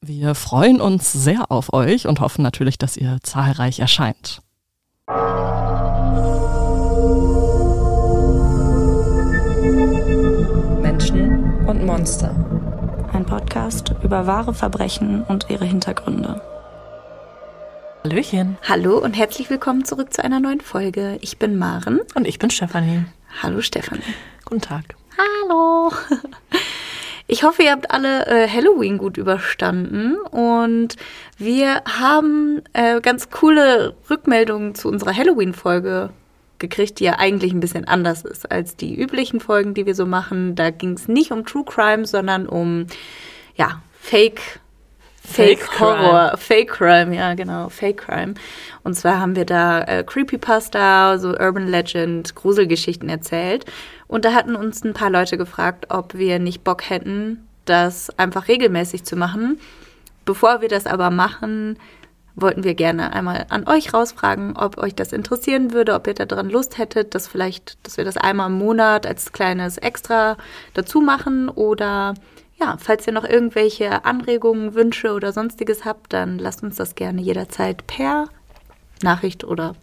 Wir freuen uns sehr auf euch und hoffen natürlich, dass ihr zahlreich erscheint. Menschen und Monster. Ein Podcast über wahre Verbrechen und ihre Hintergründe. Hallöchen. Hallo und herzlich willkommen zurück zu einer neuen Folge. Ich bin Maren. Und ich bin Stefanie. Hallo Stefanie. Guten Tag. Hallo. Ich hoffe, ihr habt alle äh, Halloween gut überstanden und wir haben äh, ganz coole Rückmeldungen zu unserer Halloween-Folge gekriegt, die ja eigentlich ein bisschen anders ist als die üblichen Folgen, die wir so machen. Da ging es nicht um True Crime, sondern um ja, Fake Fake, Fake Horror, Fake Crime, ja genau, Fake Crime. Und zwar haben wir da äh, Creepypasta, so Urban Legend, Gruselgeschichten erzählt. Und da hatten uns ein paar Leute gefragt, ob wir nicht Bock hätten, das einfach regelmäßig zu machen. Bevor wir das aber machen, wollten wir gerne einmal an euch rausfragen, ob euch das interessieren würde, ob ihr daran Lust hättet, dass vielleicht, dass wir das einmal im Monat als kleines Extra dazu machen oder ja, falls ihr noch irgendwelche Anregungen, Wünsche oder sonstiges habt, dann lasst uns das gerne jederzeit per Nachricht oder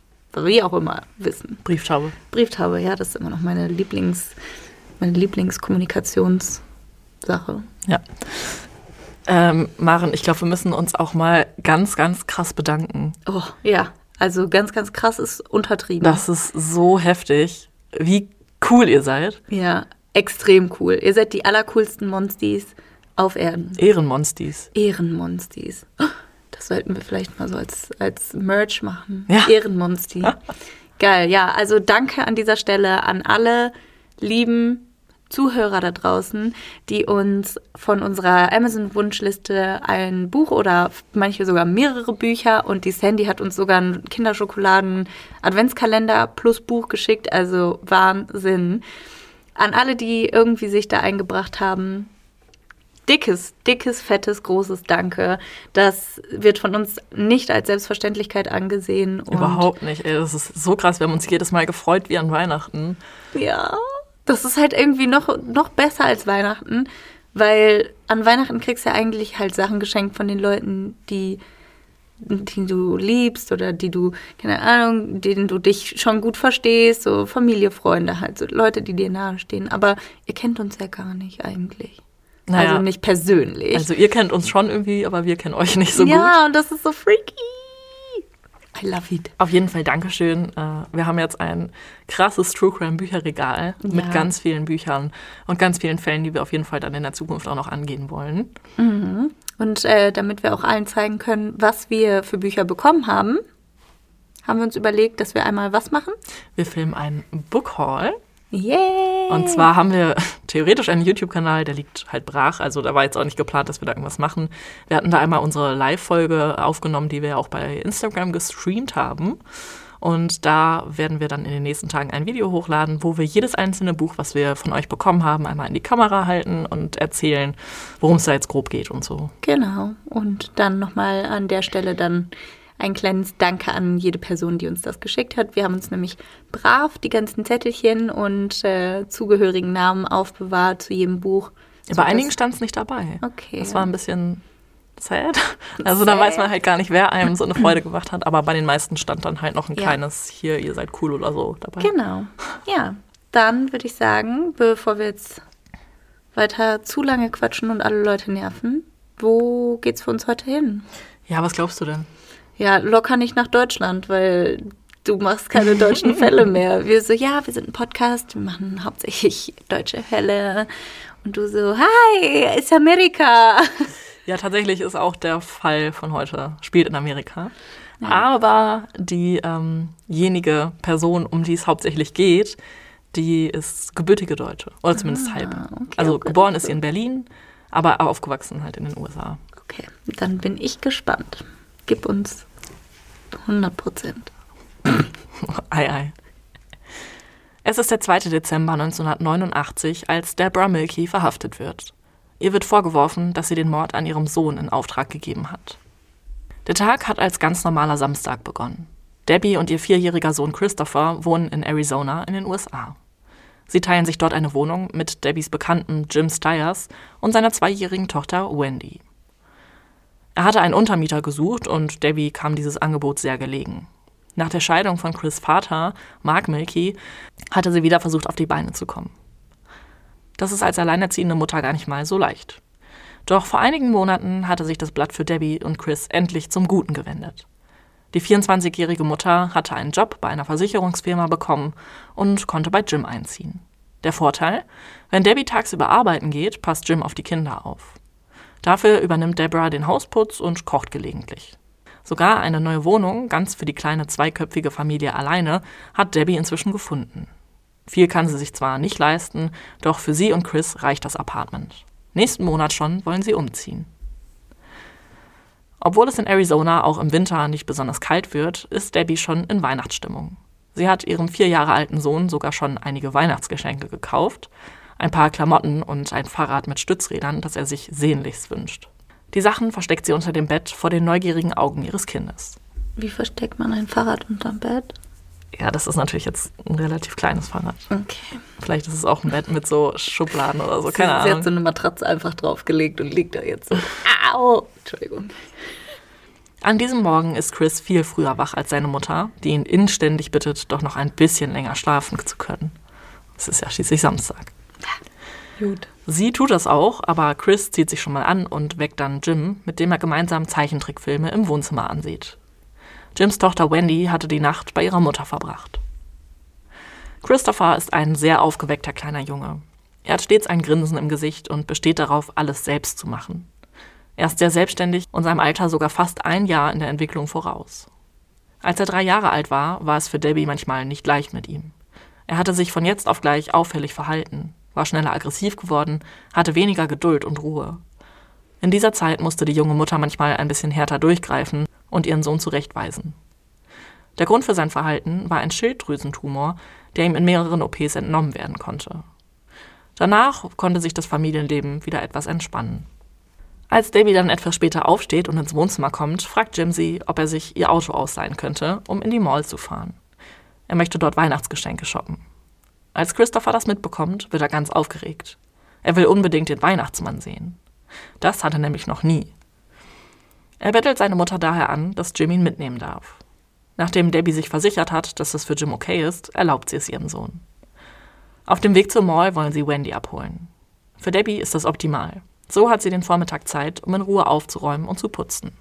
wie auch immer wissen. Brieftaube. Brieftaube, ja, das ist immer noch meine Lieblings, meine Lieblingskommunikationssache. Ja. Ähm, Maren, ich glaube, wir müssen uns auch mal ganz, ganz krass bedanken. Oh, ja, also ganz, ganz krass ist untertrieben. Das ist so heftig, wie cool ihr seid. ja, extrem cool. Ihr seid die allercoolsten Monsties auf Erden. Ehrenmonstis. Ehrenmonstis. Oh, Das sollten wir vielleicht mal so als, als Merch machen. Ja. Ehrenmonsti. Geil, ja. Also danke an dieser Stelle an alle lieben Zuhörer da draußen, die uns von unserer Amazon-Wunschliste ein Buch oder manche sogar mehrere Bücher und die Sandy hat uns sogar einen Kinderschokoladen-Adventskalender plus Buch geschickt. Also Wahnsinn. An alle, die irgendwie sich da eingebracht haben, dickes, dickes, fettes, großes Danke. Das wird von uns nicht als Selbstverständlichkeit angesehen. Überhaupt nicht. Ey, das ist so krass. Wir haben uns jedes Mal gefreut wie an Weihnachten. Ja, das ist halt irgendwie noch, noch besser als Weihnachten, weil an Weihnachten kriegst du ja eigentlich halt Sachen geschenkt von den Leuten, die, die du liebst oder die du, keine Ahnung, denen du dich schon gut verstehst, so Familie, Freunde halt, so Leute, die dir nahestehen. Aber ihr kennt uns ja gar nicht eigentlich. Naja. Also nicht persönlich. Also ihr kennt uns schon irgendwie, aber wir kennen euch nicht so gut. ja, und das ist so freaky. I love it. Auf jeden Fall Dankeschön. Äh, Wir haben jetzt ein krasses True Crime Bücherregal mit Ja. ganz vielen Büchern und ganz vielen Fällen, die wir auf jeden Fall dann in der Zukunft auch noch angehen wollen. Und äh, damit wir auch allen zeigen können, was wir für Bücher bekommen haben, haben wir uns überlegt, dass wir einmal was machen. Wir filmen einen Book Haul. Yay! Und zwar haben wir theoretisch einen YouTube-Kanal, der liegt halt brach. Also da war jetzt auch nicht geplant, dass wir da irgendwas machen. Wir hatten da einmal unsere Live-Folge aufgenommen, die wir ja auch bei Instagram gestreamt haben. Und da werden wir dann in den nächsten Tagen ein Video hochladen, wo wir jedes einzelne Buch, was wir von euch bekommen haben, einmal in die Kamera halten und erzählen, worum es da jetzt grob geht und so. Genau. Und dann nochmal an der Stelle dann ein kleines Danke an jede Person, die uns das geschickt hat. Wir haben uns nämlich brav die ganzen Zettelchen und äh, zugehörigen Namen aufbewahrt zu jedem Buch. Bei sodass- einigen stand es nicht dabei. Okay. Das war ein bisschen sad. Also da weiß man halt gar nicht, wer einem so eine Freude gemacht hat. Aber bei den meisten stand dann halt noch ein Ja. kleines hier, ihr seid cool oder so dabei. Genau. Ja, dann würde ich sagen, bevor wir jetzt weiter zu lange quatschen und alle Leute nerven, wo geht's für uns heute hin? Ja, was glaubst du denn? Ja, locker nicht nach Deutschland, weil du machst keine deutschen Fälle mehr. Wir so, ja, wir sind ein Podcast, wir machen hauptsächlich deutsche Fälle. Und du so, hi, ist Amerika. Ja, tatsächlich ist auch der Fall von heute, spielt in Amerika. Aber diejenige Person, um die es hauptsächlich geht, die ist gebürtige Deutsche. Oder zumindest halb. Ah, okay, also okay, geboren okay. ist sie in Berlin, aber aufgewachsen halt in den USA. Okay, dann bin ich gespannt. Gib uns 100 Prozent. ei, ei. Es ist der 2. Dezember 1989, als Deborah Milky verhaftet wird. Ihr wird vorgeworfen, dass sie den Mord an ihrem Sohn in Auftrag gegeben hat. Der Tag hat als ganz normaler Samstag begonnen. Debbie und ihr vierjähriger Sohn Christopher wohnen in Arizona in den USA. Sie teilen sich dort eine Wohnung mit Debbies Bekannten Jim Stiers und seiner zweijährigen Tochter Wendy. Er hatte einen Untermieter gesucht und Debbie kam dieses Angebot sehr gelegen. Nach der Scheidung von Chris Vater, Mark Milky, hatte sie wieder versucht, auf die Beine zu kommen. Das ist als alleinerziehende Mutter gar nicht mal so leicht. Doch vor einigen Monaten hatte sich das Blatt für Debbie und Chris endlich zum Guten gewendet. Die 24-jährige Mutter hatte einen Job bei einer Versicherungsfirma bekommen und konnte bei Jim einziehen. Der Vorteil, wenn Debbie tagsüber arbeiten geht, passt Jim auf die Kinder auf. Dafür übernimmt Deborah den Hausputz und kocht gelegentlich. Sogar eine neue Wohnung, ganz für die kleine zweiköpfige Familie alleine, hat Debbie inzwischen gefunden. Viel kann sie sich zwar nicht leisten, doch für sie und Chris reicht das Apartment. Nächsten Monat schon wollen sie umziehen. Obwohl es in Arizona auch im Winter nicht besonders kalt wird, ist Debbie schon in Weihnachtsstimmung. Sie hat ihrem vier Jahre alten Sohn sogar schon einige Weihnachtsgeschenke gekauft, ein paar Klamotten und ein Fahrrad mit Stützrädern, das er sich sehnlichst wünscht. Die Sachen versteckt sie unter dem Bett vor den neugierigen Augen ihres Kindes. Wie versteckt man ein Fahrrad unterm Bett? Ja, das ist natürlich jetzt ein relativ kleines Fahrrad. Okay. Vielleicht ist es auch ein Bett mit so Schubladen oder so, keine sie, Ahnung. Sie hat so eine Matratze einfach draufgelegt und liegt da jetzt so. Au! Entschuldigung. An diesem Morgen ist Chris viel früher wach als seine Mutter, die ihn inständig bittet, doch noch ein bisschen länger schlafen zu können. Es ist ja schließlich Samstag. Gut. Sie tut das auch, aber Chris zieht sich schon mal an und weckt dann Jim, mit dem er gemeinsam Zeichentrickfilme im Wohnzimmer ansieht. Jims Tochter Wendy hatte die Nacht bei ihrer Mutter verbracht. Christopher ist ein sehr aufgeweckter kleiner Junge. Er hat stets ein Grinsen im Gesicht und besteht darauf, alles selbst zu machen. Er ist sehr selbstständig und seinem Alter sogar fast ein Jahr in der Entwicklung voraus. Als er drei Jahre alt war, war es für Debbie manchmal nicht leicht mit ihm. Er hatte sich von jetzt auf gleich auffällig verhalten, war schneller aggressiv geworden, hatte weniger Geduld und Ruhe. In dieser Zeit musste die junge Mutter manchmal ein bisschen härter durchgreifen und ihren Sohn zurechtweisen. Der Grund für sein Verhalten war ein Schilddrüsentumor, der ihm in mehreren OPs entnommen werden konnte. Danach konnte sich das Familienleben wieder etwas entspannen. Als Debbie dann etwas später aufsteht und ins Wohnzimmer kommt, fragt Jim sie, ob er sich ihr Auto ausleihen könnte, um in die Mall zu fahren. Er möchte dort Weihnachtsgeschenke shoppen. Als Christopher das mitbekommt, wird er ganz aufgeregt. Er will unbedingt den Weihnachtsmann sehen. Das hat er nämlich noch nie. Er bettelt seine Mutter daher an, dass Jim ihn mitnehmen darf. Nachdem Debbie sich versichert hat, dass es für Jim okay ist, erlaubt sie es ihrem Sohn. Auf dem Weg zur Mall wollen sie Wendy abholen. Für Debbie ist das optimal. So hat sie den Vormittag Zeit, um in Ruhe aufzuräumen und zu putzen.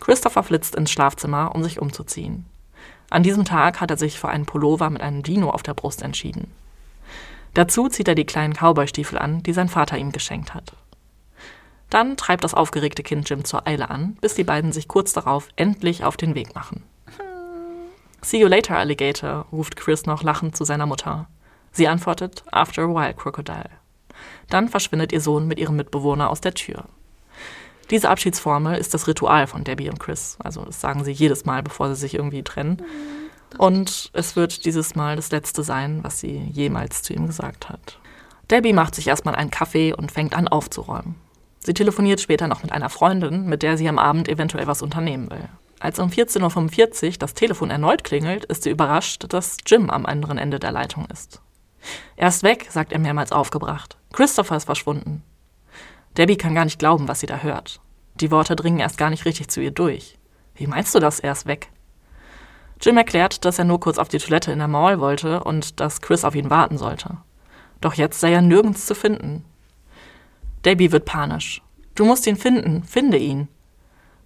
Christopher flitzt ins Schlafzimmer, um sich umzuziehen. An diesem Tag hat er sich für einen Pullover mit einem Dino auf der Brust entschieden. Dazu zieht er die kleinen Cowboystiefel an, die sein Vater ihm geschenkt hat. Dann treibt das aufgeregte Kind Jim zur Eile an, bis die beiden sich kurz darauf endlich auf den Weg machen. See you later, Alligator, ruft Chris noch lachend zu seiner Mutter. Sie antwortet, After a while, Crocodile. Dann verschwindet ihr Sohn mit ihrem Mitbewohner aus der Tür. Diese Abschiedsformel ist das Ritual von Debbie und Chris. Also das sagen sie jedes Mal, bevor sie sich irgendwie trennen. Und es wird dieses Mal das letzte sein, was sie jemals zu ihm gesagt hat. Debbie macht sich erstmal einen Kaffee und fängt an aufzuräumen. Sie telefoniert später noch mit einer Freundin, mit der sie am Abend eventuell was unternehmen will. Als um 14.45 Uhr das Telefon erneut klingelt, ist sie überrascht, dass Jim am anderen Ende der Leitung ist. Er ist weg, sagt er mehrmals aufgebracht. Christopher ist verschwunden. Debbie kann gar nicht glauben, was sie da hört. Die Worte dringen erst gar nicht richtig zu ihr durch. Wie meinst du das, er ist weg? Jim erklärt, dass er nur kurz auf die Toilette in der Mall wollte und dass Chris auf ihn warten sollte. Doch jetzt sei er nirgends zu finden. Debbie wird panisch. Du musst ihn finden, finde ihn.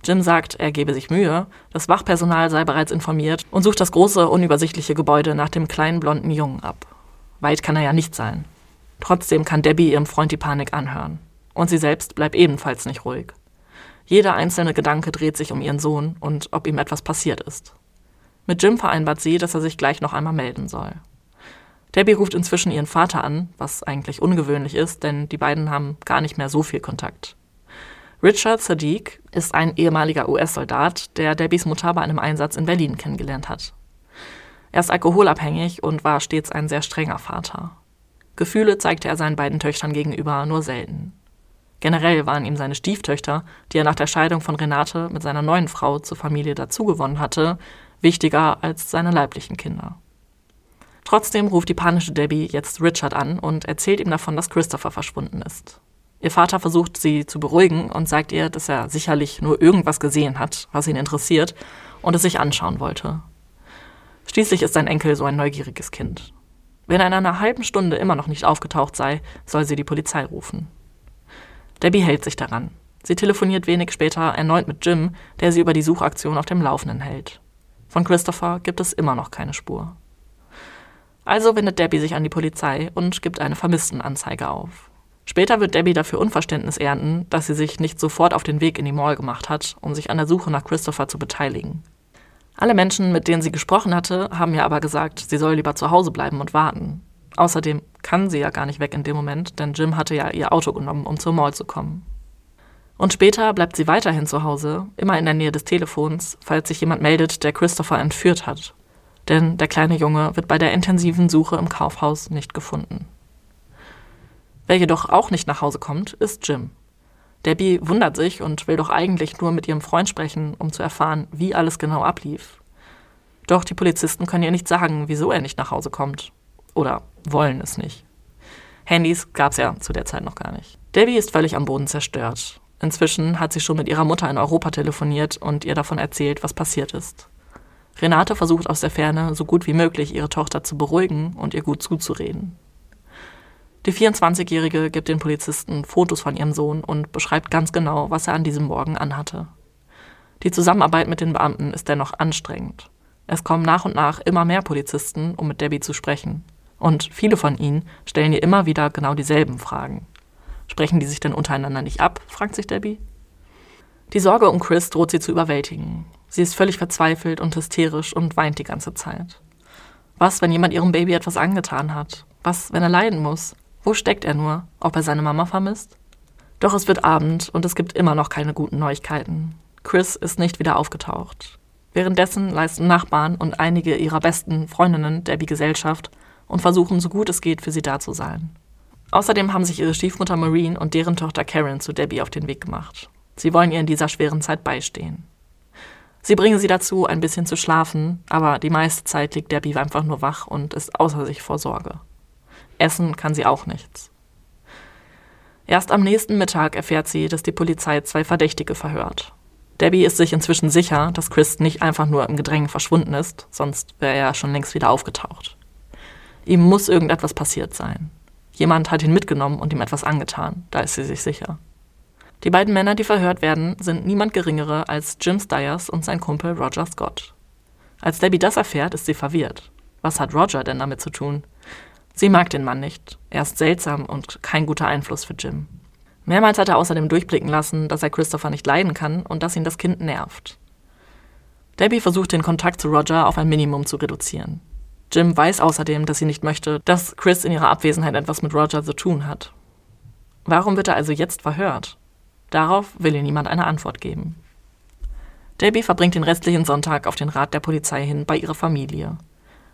Jim sagt, er gebe sich Mühe, das Wachpersonal sei bereits informiert und sucht das große, unübersichtliche Gebäude nach dem kleinen blonden Jungen ab. Weit kann er ja nicht sein. Trotzdem kann Debbie ihrem Freund die Panik anhören. Und sie selbst bleibt ebenfalls nicht ruhig. Jeder einzelne Gedanke dreht sich um ihren Sohn und ob ihm etwas passiert ist. Mit Jim vereinbart sie, dass er sich gleich noch einmal melden soll. Debbie ruft inzwischen ihren Vater an, was eigentlich ungewöhnlich ist, denn die beiden haben gar nicht mehr so viel Kontakt. Richard Sadiq ist ein ehemaliger US-Soldat, der Debbies Mutter bei einem Einsatz in Berlin kennengelernt hat. Er ist alkoholabhängig und war stets ein sehr strenger Vater. Gefühle zeigte er seinen beiden Töchtern gegenüber nur selten. Generell waren ihm seine Stieftöchter, die er nach der Scheidung von Renate mit seiner neuen Frau zur Familie dazugewonnen hatte, wichtiger als seine leiblichen Kinder. Trotzdem ruft die panische Debbie jetzt Richard an und erzählt ihm davon, dass Christopher verschwunden ist. Ihr Vater versucht sie zu beruhigen und sagt ihr, dass er sicherlich nur irgendwas gesehen hat, was ihn interessiert und es sich anschauen wollte. Schließlich ist sein Enkel so ein neugieriges Kind. Wenn er in einer halben Stunde immer noch nicht aufgetaucht sei, soll sie die Polizei rufen. Debbie hält sich daran. Sie telefoniert wenig später erneut mit Jim, der sie über die Suchaktion auf dem Laufenden hält. Von Christopher gibt es immer noch keine Spur. Also wendet Debbie sich an die Polizei und gibt eine Vermisstenanzeige auf. Später wird Debbie dafür Unverständnis ernten, dass sie sich nicht sofort auf den Weg in die Mall gemacht hat, um sich an der Suche nach Christopher zu beteiligen. Alle Menschen, mit denen sie gesprochen hatte, haben ihr aber gesagt, sie soll lieber zu Hause bleiben und warten. Außerdem kann sie ja gar nicht weg in dem Moment, denn Jim hatte ja ihr Auto genommen, um zur Mall zu kommen. Und später bleibt sie weiterhin zu Hause, immer in der Nähe des Telefons, falls sich jemand meldet, der Christopher entführt hat. Denn der kleine Junge wird bei der intensiven Suche im Kaufhaus nicht gefunden. Wer jedoch auch nicht nach Hause kommt, ist Jim. Debbie wundert sich und will doch eigentlich nur mit ihrem Freund sprechen, um zu erfahren, wie alles genau ablief. Doch die Polizisten können ihr nicht sagen, wieso er nicht nach Hause kommt. Oder wollen es nicht. Handys gab es ja zu der Zeit noch gar nicht. Debbie ist völlig am Boden zerstört. Inzwischen hat sie schon mit ihrer Mutter in Europa telefoniert und ihr davon erzählt, was passiert ist. Renate versucht aus der Ferne so gut wie möglich ihre Tochter zu beruhigen und ihr gut zuzureden. Die 24-Jährige gibt den Polizisten Fotos von ihrem Sohn und beschreibt ganz genau, was er an diesem Morgen anhatte. Die Zusammenarbeit mit den Beamten ist dennoch anstrengend. Es kommen nach und nach immer mehr Polizisten, um mit Debbie zu sprechen. Und viele von ihnen stellen ihr immer wieder genau dieselben Fragen. Sprechen die sich denn untereinander nicht ab? fragt sich Debbie. Die Sorge um Chris droht sie zu überwältigen. Sie ist völlig verzweifelt und hysterisch und weint die ganze Zeit. Was, wenn jemand ihrem Baby etwas angetan hat? Was, wenn er leiden muss? Wo steckt er nur? Ob er seine Mama vermisst? Doch es wird Abend und es gibt immer noch keine guten Neuigkeiten. Chris ist nicht wieder aufgetaucht. Währenddessen leisten Nachbarn und einige ihrer besten Freundinnen Debbie Gesellschaft und versuchen, so gut es geht, für sie da zu sein. Außerdem haben sich ihre Stiefmutter Marine und deren Tochter Karen zu Debbie auf den Weg gemacht. Sie wollen ihr in dieser schweren Zeit beistehen. Sie bringen sie dazu, ein bisschen zu schlafen, aber die meiste Zeit liegt Debbie einfach nur wach und ist außer sich vor Sorge. Essen kann sie auch nichts. Erst am nächsten Mittag erfährt sie, dass die Polizei zwei Verdächtige verhört. Debbie ist sich inzwischen sicher, dass Chris nicht einfach nur im Gedränge verschwunden ist, sonst wäre er schon längst wieder aufgetaucht. Ihm muss irgendetwas passiert sein. Jemand hat ihn mitgenommen und ihm etwas angetan, da ist sie sich sicher. Die beiden Männer, die verhört werden, sind niemand Geringere als Jim Stiers und sein Kumpel Roger Scott. Als Debbie das erfährt, ist sie verwirrt. Was hat Roger denn damit zu tun? Sie mag den Mann nicht. Er ist seltsam und kein guter Einfluss für Jim. Mehrmals hat er außerdem durchblicken lassen, dass er Christopher nicht leiden kann und dass ihn das Kind nervt. Debbie versucht den Kontakt zu Roger auf ein Minimum zu reduzieren. Jim weiß außerdem, dass sie nicht möchte, dass Chris in ihrer Abwesenheit etwas mit Roger zu tun hat. Warum wird er also jetzt verhört? Darauf will ihr niemand eine Antwort geben. Debbie verbringt den restlichen Sonntag auf den Rat der Polizei hin bei ihrer Familie.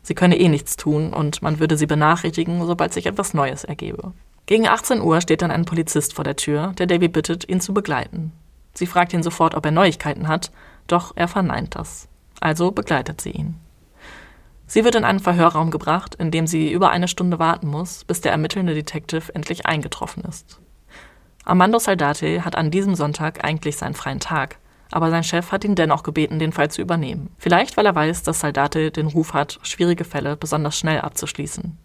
Sie könne eh nichts tun und man würde sie benachrichtigen, sobald sich etwas Neues ergebe. Gegen 18 Uhr steht dann ein Polizist vor der Tür, der Debbie bittet, ihn zu begleiten. Sie fragt ihn sofort, ob er Neuigkeiten hat, doch er verneint das. Also begleitet sie ihn. Sie wird in einen Verhörraum gebracht, in dem sie über eine Stunde warten muss, bis der ermittelnde Detective endlich eingetroffen ist. Armando Saldate hat an diesem Sonntag eigentlich seinen freien Tag, aber sein Chef hat ihn dennoch gebeten, den Fall zu übernehmen. Vielleicht, weil er weiß, dass Saldate den Ruf hat, schwierige Fälle besonders schnell abzuschließen.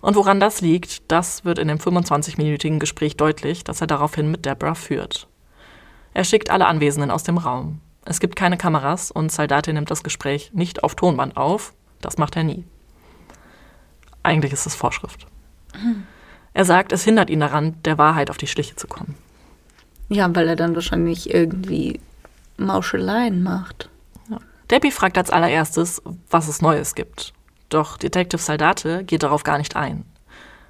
Und woran das liegt, das wird in dem 25-minütigen Gespräch deutlich, das er daraufhin mit Deborah führt. Er schickt alle Anwesenden aus dem Raum. Es gibt keine Kameras und Saldate nimmt das Gespräch nicht auf Tonband auf. Das macht er nie. Eigentlich ist es Vorschrift. Er sagt, es hindert ihn daran, der Wahrheit auf die Schliche zu kommen. Ja, weil er dann wahrscheinlich irgendwie Mauscheleien macht. Ja. Debbie fragt als allererstes, was es Neues gibt. Doch Detective Saldate geht darauf gar nicht ein.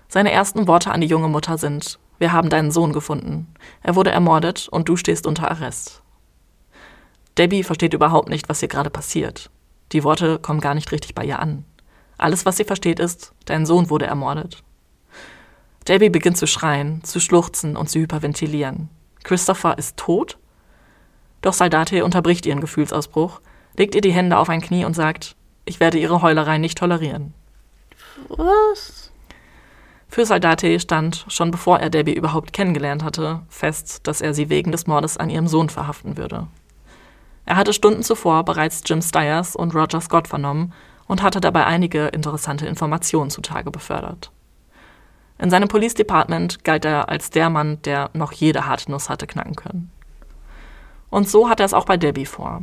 Seine ersten Worte an die junge Mutter sind, Wir haben deinen Sohn gefunden. Er wurde ermordet und du stehst unter Arrest. Debbie versteht überhaupt nicht, was hier gerade passiert. Die Worte kommen gar nicht richtig bei ihr an. Alles, was sie versteht, ist, dein Sohn wurde ermordet. Debbie beginnt zu schreien, zu schluchzen und zu hyperventilieren. Christopher ist tot? Doch Saldate unterbricht ihren Gefühlsausbruch, legt ihr die Hände auf ein Knie und sagt, ich werde ihre Heulerei nicht tolerieren. Was? Für Saldate stand, schon bevor er Debbie überhaupt kennengelernt hatte, fest, dass er sie wegen des Mordes an ihrem Sohn verhaften würde. Er hatte Stunden zuvor bereits Jim Stiers und Roger Scott vernommen und hatte dabei einige interessante Informationen zutage befördert. In seinem Police Department galt er als der Mann, der noch jede harte Nuss hatte knacken können. Und so hat er es auch bei Debbie vor.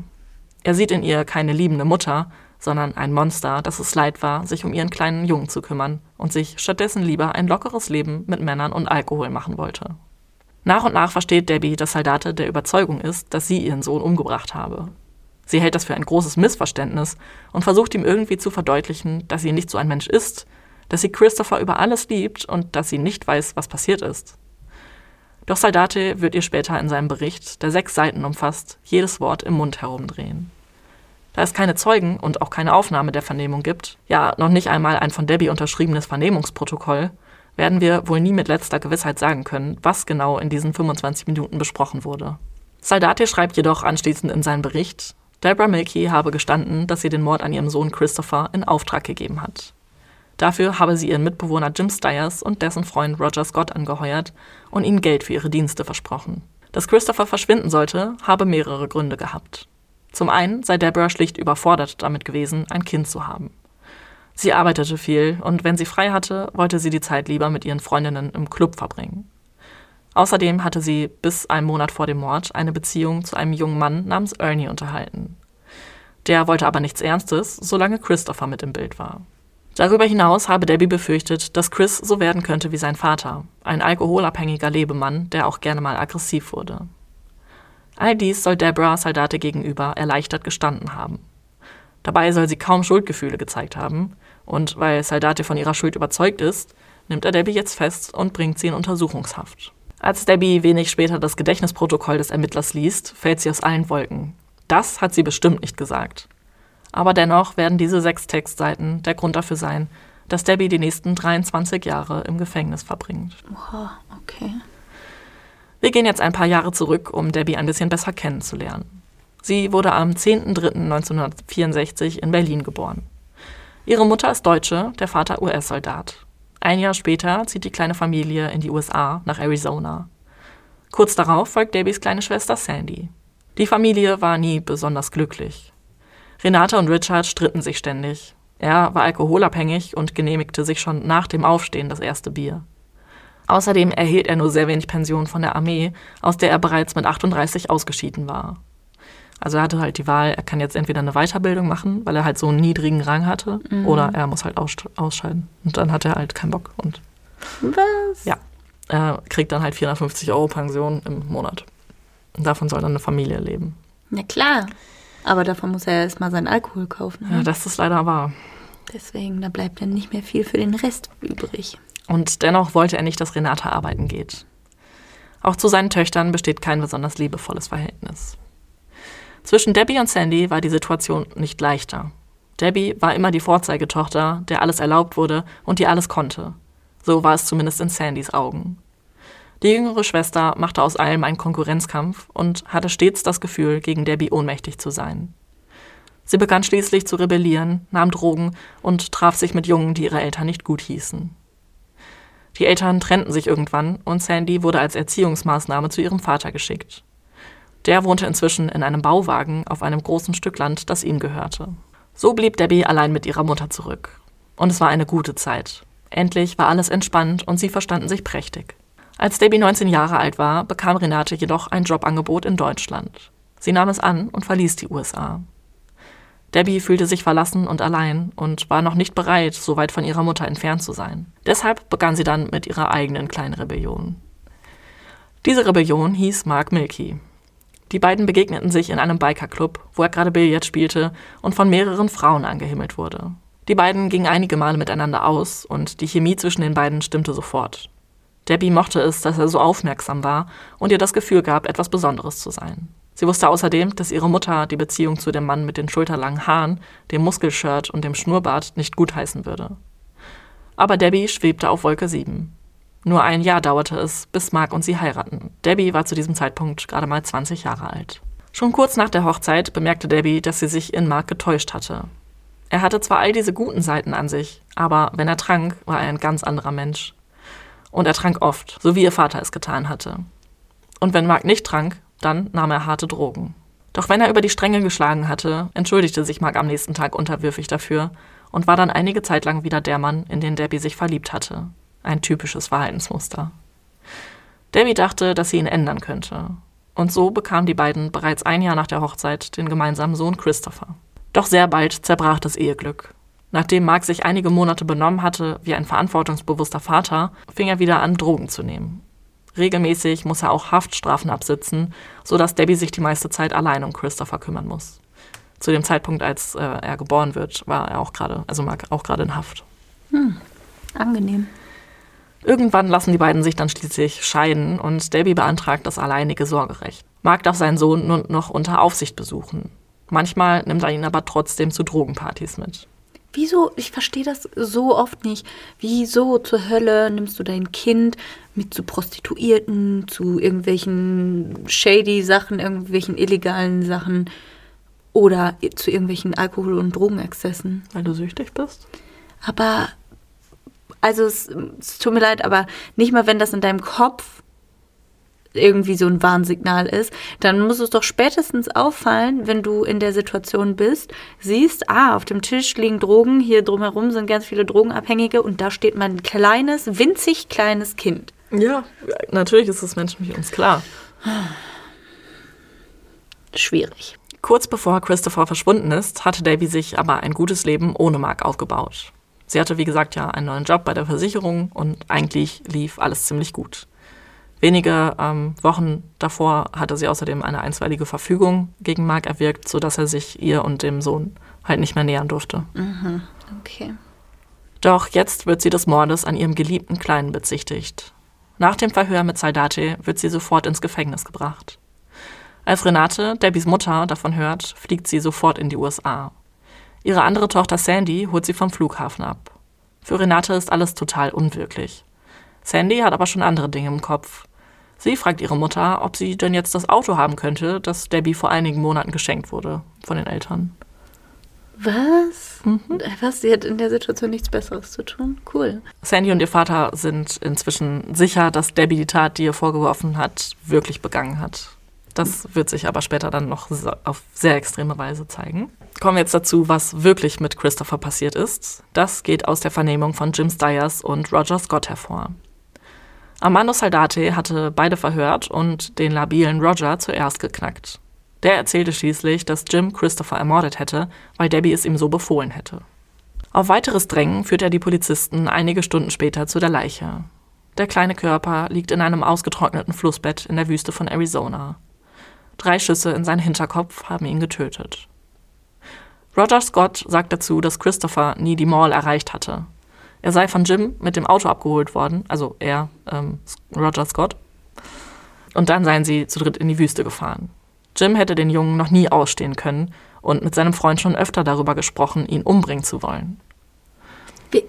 Er sieht in ihr keine liebende Mutter, sondern ein Monster, das es leid war, sich um ihren kleinen Jungen zu kümmern und sich stattdessen lieber ein lockeres Leben mit Männern und Alkohol machen wollte. Nach und nach versteht Debbie, dass Saldate der Überzeugung ist, dass sie ihren Sohn umgebracht habe. Sie hält das für ein großes Missverständnis und versucht ihm irgendwie zu verdeutlichen, dass sie nicht so ein Mensch ist, dass sie Christopher über alles liebt und dass sie nicht weiß, was passiert ist. Doch Saldate wird ihr später in seinem Bericht, der sechs Seiten umfasst, jedes Wort im Mund herumdrehen. Da es keine Zeugen und auch keine Aufnahme der Vernehmung gibt, ja noch nicht einmal ein von Debbie unterschriebenes Vernehmungsprotokoll, werden wir wohl nie mit letzter Gewissheit sagen können, was genau in diesen 25 Minuten besprochen wurde. Saldate schreibt jedoch anschließend in seinen Bericht, Deborah Milkey habe gestanden, dass sie den Mord an ihrem Sohn Christopher in Auftrag gegeben hat. Dafür habe sie ihren Mitbewohner Jim Stiers und dessen Freund Roger Scott angeheuert und ihnen Geld für ihre Dienste versprochen. Dass Christopher verschwinden sollte, habe mehrere Gründe gehabt. Zum einen sei Deborah schlicht überfordert damit gewesen, ein Kind zu haben. Sie arbeitete viel und wenn sie frei hatte, wollte sie die Zeit lieber mit ihren Freundinnen im Club verbringen. Außerdem hatte sie bis einen Monat vor dem Mord eine Beziehung zu einem jungen Mann namens Ernie unterhalten. Der wollte aber nichts Ernstes, solange Christopher mit im Bild war. Darüber hinaus habe Debbie befürchtet, dass Chris so werden könnte wie sein Vater, ein alkoholabhängiger Lebemann, der auch gerne mal aggressiv wurde. All dies soll Deborah Saldate gegenüber erleichtert gestanden haben. Dabei soll sie kaum Schuldgefühle gezeigt haben, und weil Saldate von ihrer Schuld überzeugt ist, nimmt er Debbie jetzt fest und bringt sie in Untersuchungshaft. Als Debbie wenig später das Gedächtnisprotokoll des Ermittlers liest, fällt sie aus allen Wolken. Das hat sie bestimmt nicht gesagt. Aber dennoch werden diese sechs Textseiten der Grund dafür sein, dass Debbie die nächsten 23 Jahre im Gefängnis verbringt. Oha, okay. Wir gehen jetzt ein paar Jahre zurück, um Debbie ein bisschen besser kennenzulernen. Sie wurde am 10.03.1964 in Berlin geboren. Ihre Mutter ist Deutsche, der Vater US-Soldat. Ein Jahr später zieht die kleine Familie in die USA nach Arizona. Kurz darauf folgt Debbies kleine Schwester Sandy. Die Familie war nie besonders glücklich. Renate und Richard stritten sich ständig. Er war alkoholabhängig und genehmigte sich schon nach dem Aufstehen das erste Bier. Außerdem erhielt er nur sehr wenig Pension von der Armee, aus der er bereits mit 38 ausgeschieden war. Also er hatte halt die Wahl, er kann jetzt entweder eine Weiterbildung machen, weil er halt so einen niedrigen Rang hatte, mhm. oder er muss halt ausscheiden. Und dann hat er halt keinen Bock. Und Was? Ja. Er kriegt dann halt 450 Euro Pension im Monat. Und davon soll dann eine Familie leben. Na klar. Aber davon muss er erst mal seinen Alkohol kaufen. Ne? Ja, das ist leider wahr. Deswegen, da bleibt dann nicht mehr viel für den Rest übrig. Und dennoch wollte er nicht, dass Renata arbeiten geht. Auch zu seinen Töchtern besteht kein besonders liebevolles Verhältnis. Zwischen Debbie und Sandy war die Situation nicht leichter. Debbie war immer die Vorzeigetochter, der alles erlaubt wurde und die alles konnte. So war es zumindest in Sandys Augen. Die jüngere Schwester machte aus allem einen Konkurrenzkampf und hatte stets das Gefühl, gegen Debbie ohnmächtig zu sein. Sie begann schließlich zu rebellieren, nahm Drogen und traf sich mit Jungen, die ihre Eltern nicht gut hießen. Die Eltern trennten sich irgendwann und Sandy wurde als Erziehungsmaßnahme zu ihrem Vater geschickt. Der wohnte inzwischen in einem Bauwagen auf einem großen Stück Land, das ihm gehörte. So blieb Debbie allein mit ihrer Mutter zurück. Und es war eine gute Zeit. Endlich war alles entspannt und sie verstanden sich prächtig. Als Debbie 19 Jahre alt war, bekam Renate jedoch ein Jobangebot in Deutschland. Sie nahm es an und verließ die USA. Debbie fühlte sich verlassen und allein und war noch nicht bereit, so weit von ihrer Mutter entfernt zu sein. Deshalb begann sie dann mit ihrer eigenen kleinen Rebellion. Diese Rebellion hieß Mark Milky. Die beiden begegneten sich in einem Bikerclub, wo er gerade Billard spielte und von mehreren Frauen angehimmelt wurde. Die beiden gingen einige Male miteinander aus und die Chemie zwischen den beiden stimmte sofort. Debbie mochte es, dass er so aufmerksam war und ihr das Gefühl gab, etwas Besonderes zu sein. Sie wusste außerdem, dass ihre Mutter die Beziehung zu dem Mann mit den schulterlangen Haaren, dem Muskelshirt und dem Schnurrbart nicht gutheißen würde. Aber Debbie schwebte auf Wolke 7. Nur ein Jahr dauerte es, bis Mark und sie heiraten. Debbie war zu diesem Zeitpunkt gerade mal 20 Jahre alt. Schon kurz nach der Hochzeit bemerkte Debbie, dass sie sich in Mark getäuscht hatte. Er hatte zwar all diese guten Seiten an sich, aber wenn er trank, war er ein ganz anderer Mensch. Und er trank oft, so wie ihr Vater es getan hatte. Und wenn Mark nicht trank, dann nahm er harte Drogen. Doch wenn er über die Stränge geschlagen hatte, entschuldigte sich Mark am nächsten Tag unterwürfig dafür und war dann einige Zeit lang wieder der Mann, in den Debbie sich verliebt hatte. Ein typisches Verhaltensmuster. Debbie dachte, dass sie ihn ändern könnte. Und so bekamen die beiden bereits ein Jahr nach der Hochzeit den gemeinsamen Sohn Christopher. Doch sehr bald zerbrach das Eheglück. Nachdem Mark sich einige Monate benommen hatte wie ein verantwortungsbewusster Vater, fing er wieder an, Drogen zu nehmen. Regelmäßig muss er auch Haftstrafen absitzen, sodass Debbie sich die meiste Zeit allein um Christopher kümmern muss. Zu dem Zeitpunkt, als äh, er geboren wird, war er auch gerade, also Mark auch gerade in Haft. Hm, angenehm. Irgendwann lassen die beiden sich dann schließlich scheiden und Debbie beantragt das alleinige Sorgerecht. Mark darf seinen Sohn nun noch unter Aufsicht besuchen. Manchmal nimmt er ihn aber trotzdem zu Drogenpartys mit. Wieso, ich verstehe das so oft nicht. Wieso zur Hölle nimmst du dein Kind mit zu Prostituierten, zu irgendwelchen shady Sachen, irgendwelchen illegalen Sachen oder zu irgendwelchen Alkohol- und Drogenexzessen? Weil du süchtig bist? Aber, also es, es tut mir leid, aber nicht mal, wenn das in deinem Kopf irgendwie so ein Warnsignal ist, dann muss es doch spätestens auffallen, wenn du in der Situation bist, siehst, ah, auf dem Tisch liegen Drogen, hier drumherum sind ganz viele Drogenabhängige und da steht mein kleines, winzig kleines Kind. Ja, natürlich ist es menschlich uns klar. Schwierig. Kurz bevor Christopher verschwunden ist, hatte Davy sich aber ein gutes Leben ohne Mark aufgebaut. Sie hatte, wie gesagt, ja einen neuen Job bei der Versicherung und eigentlich lief alles ziemlich gut. Wenige ähm, Wochen davor hatte sie außerdem eine einstweilige Verfügung gegen Mark erwirkt, sodass er sich ihr und dem Sohn halt nicht mehr nähern durfte. Mhm. Okay. Doch jetzt wird sie des Mordes an ihrem geliebten Kleinen bezichtigt. Nach dem Verhör mit Saldate wird sie sofort ins Gefängnis gebracht. Als Renate, Debbies Mutter, davon hört, fliegt sie sofort in die USA. Ihre andere Tochter Sandy holt sie vom Flughafen ab. Für Renate ist alles total unwirklich. Sandy hat aber schon andere Dinge im Kopf. Sie fragt ihre Mutter, ob sie denn jetzt das Auto haben könnte, das Debbie vor einigen Monaten geschenkt wurde von den Eltern. Was? Mhm. Was? Sie hat in der Situation nichts Besseres zu tun? Cool. Sandy und ihr Vater sind inzwischen sicher, dass Debbie die Tat, die ihr vorgeworfen hat, wirklich begangen hat. Das wird sich aber später dann noch auf sehr extreme Weise zeigen. Kommen wir jetzt dazu, was wirklich mit Christopher passiert ist. Das geht aus der Vernehmung von Jim Stiers und Roger Scott hervor. Armando Saldate hatte beide verhört und den labilen Roger zuerst geknackt. Der erzählte schließlich, dass Jim Christopher ermordet hätte, weil Debbie es ihm so befohlen hätte. Auf weiteres Drängen führt er die Polizisten einige Stunden später zu der Leiche. Der kleine Körper liegt in einem ausgetrockneten Flussbett in der Wüste von Arizona. Drei Schüsse in seinen Hinterkopf haben ihn getötet. Roger Scott sagt dazu, dass Christopher nie die Mall erreicht hatte. Er sei von Jim mit dem Auto abgeholt worden, also er, ähm, Roger Scott. Und dann seien sie zu dritt in die Wüste gefahren. Jim hätte den Jungen noch nie ausstehen können und mit seinem Freund schon öfter darüber gesprochen, ihn umbringen zu wollen. Wie,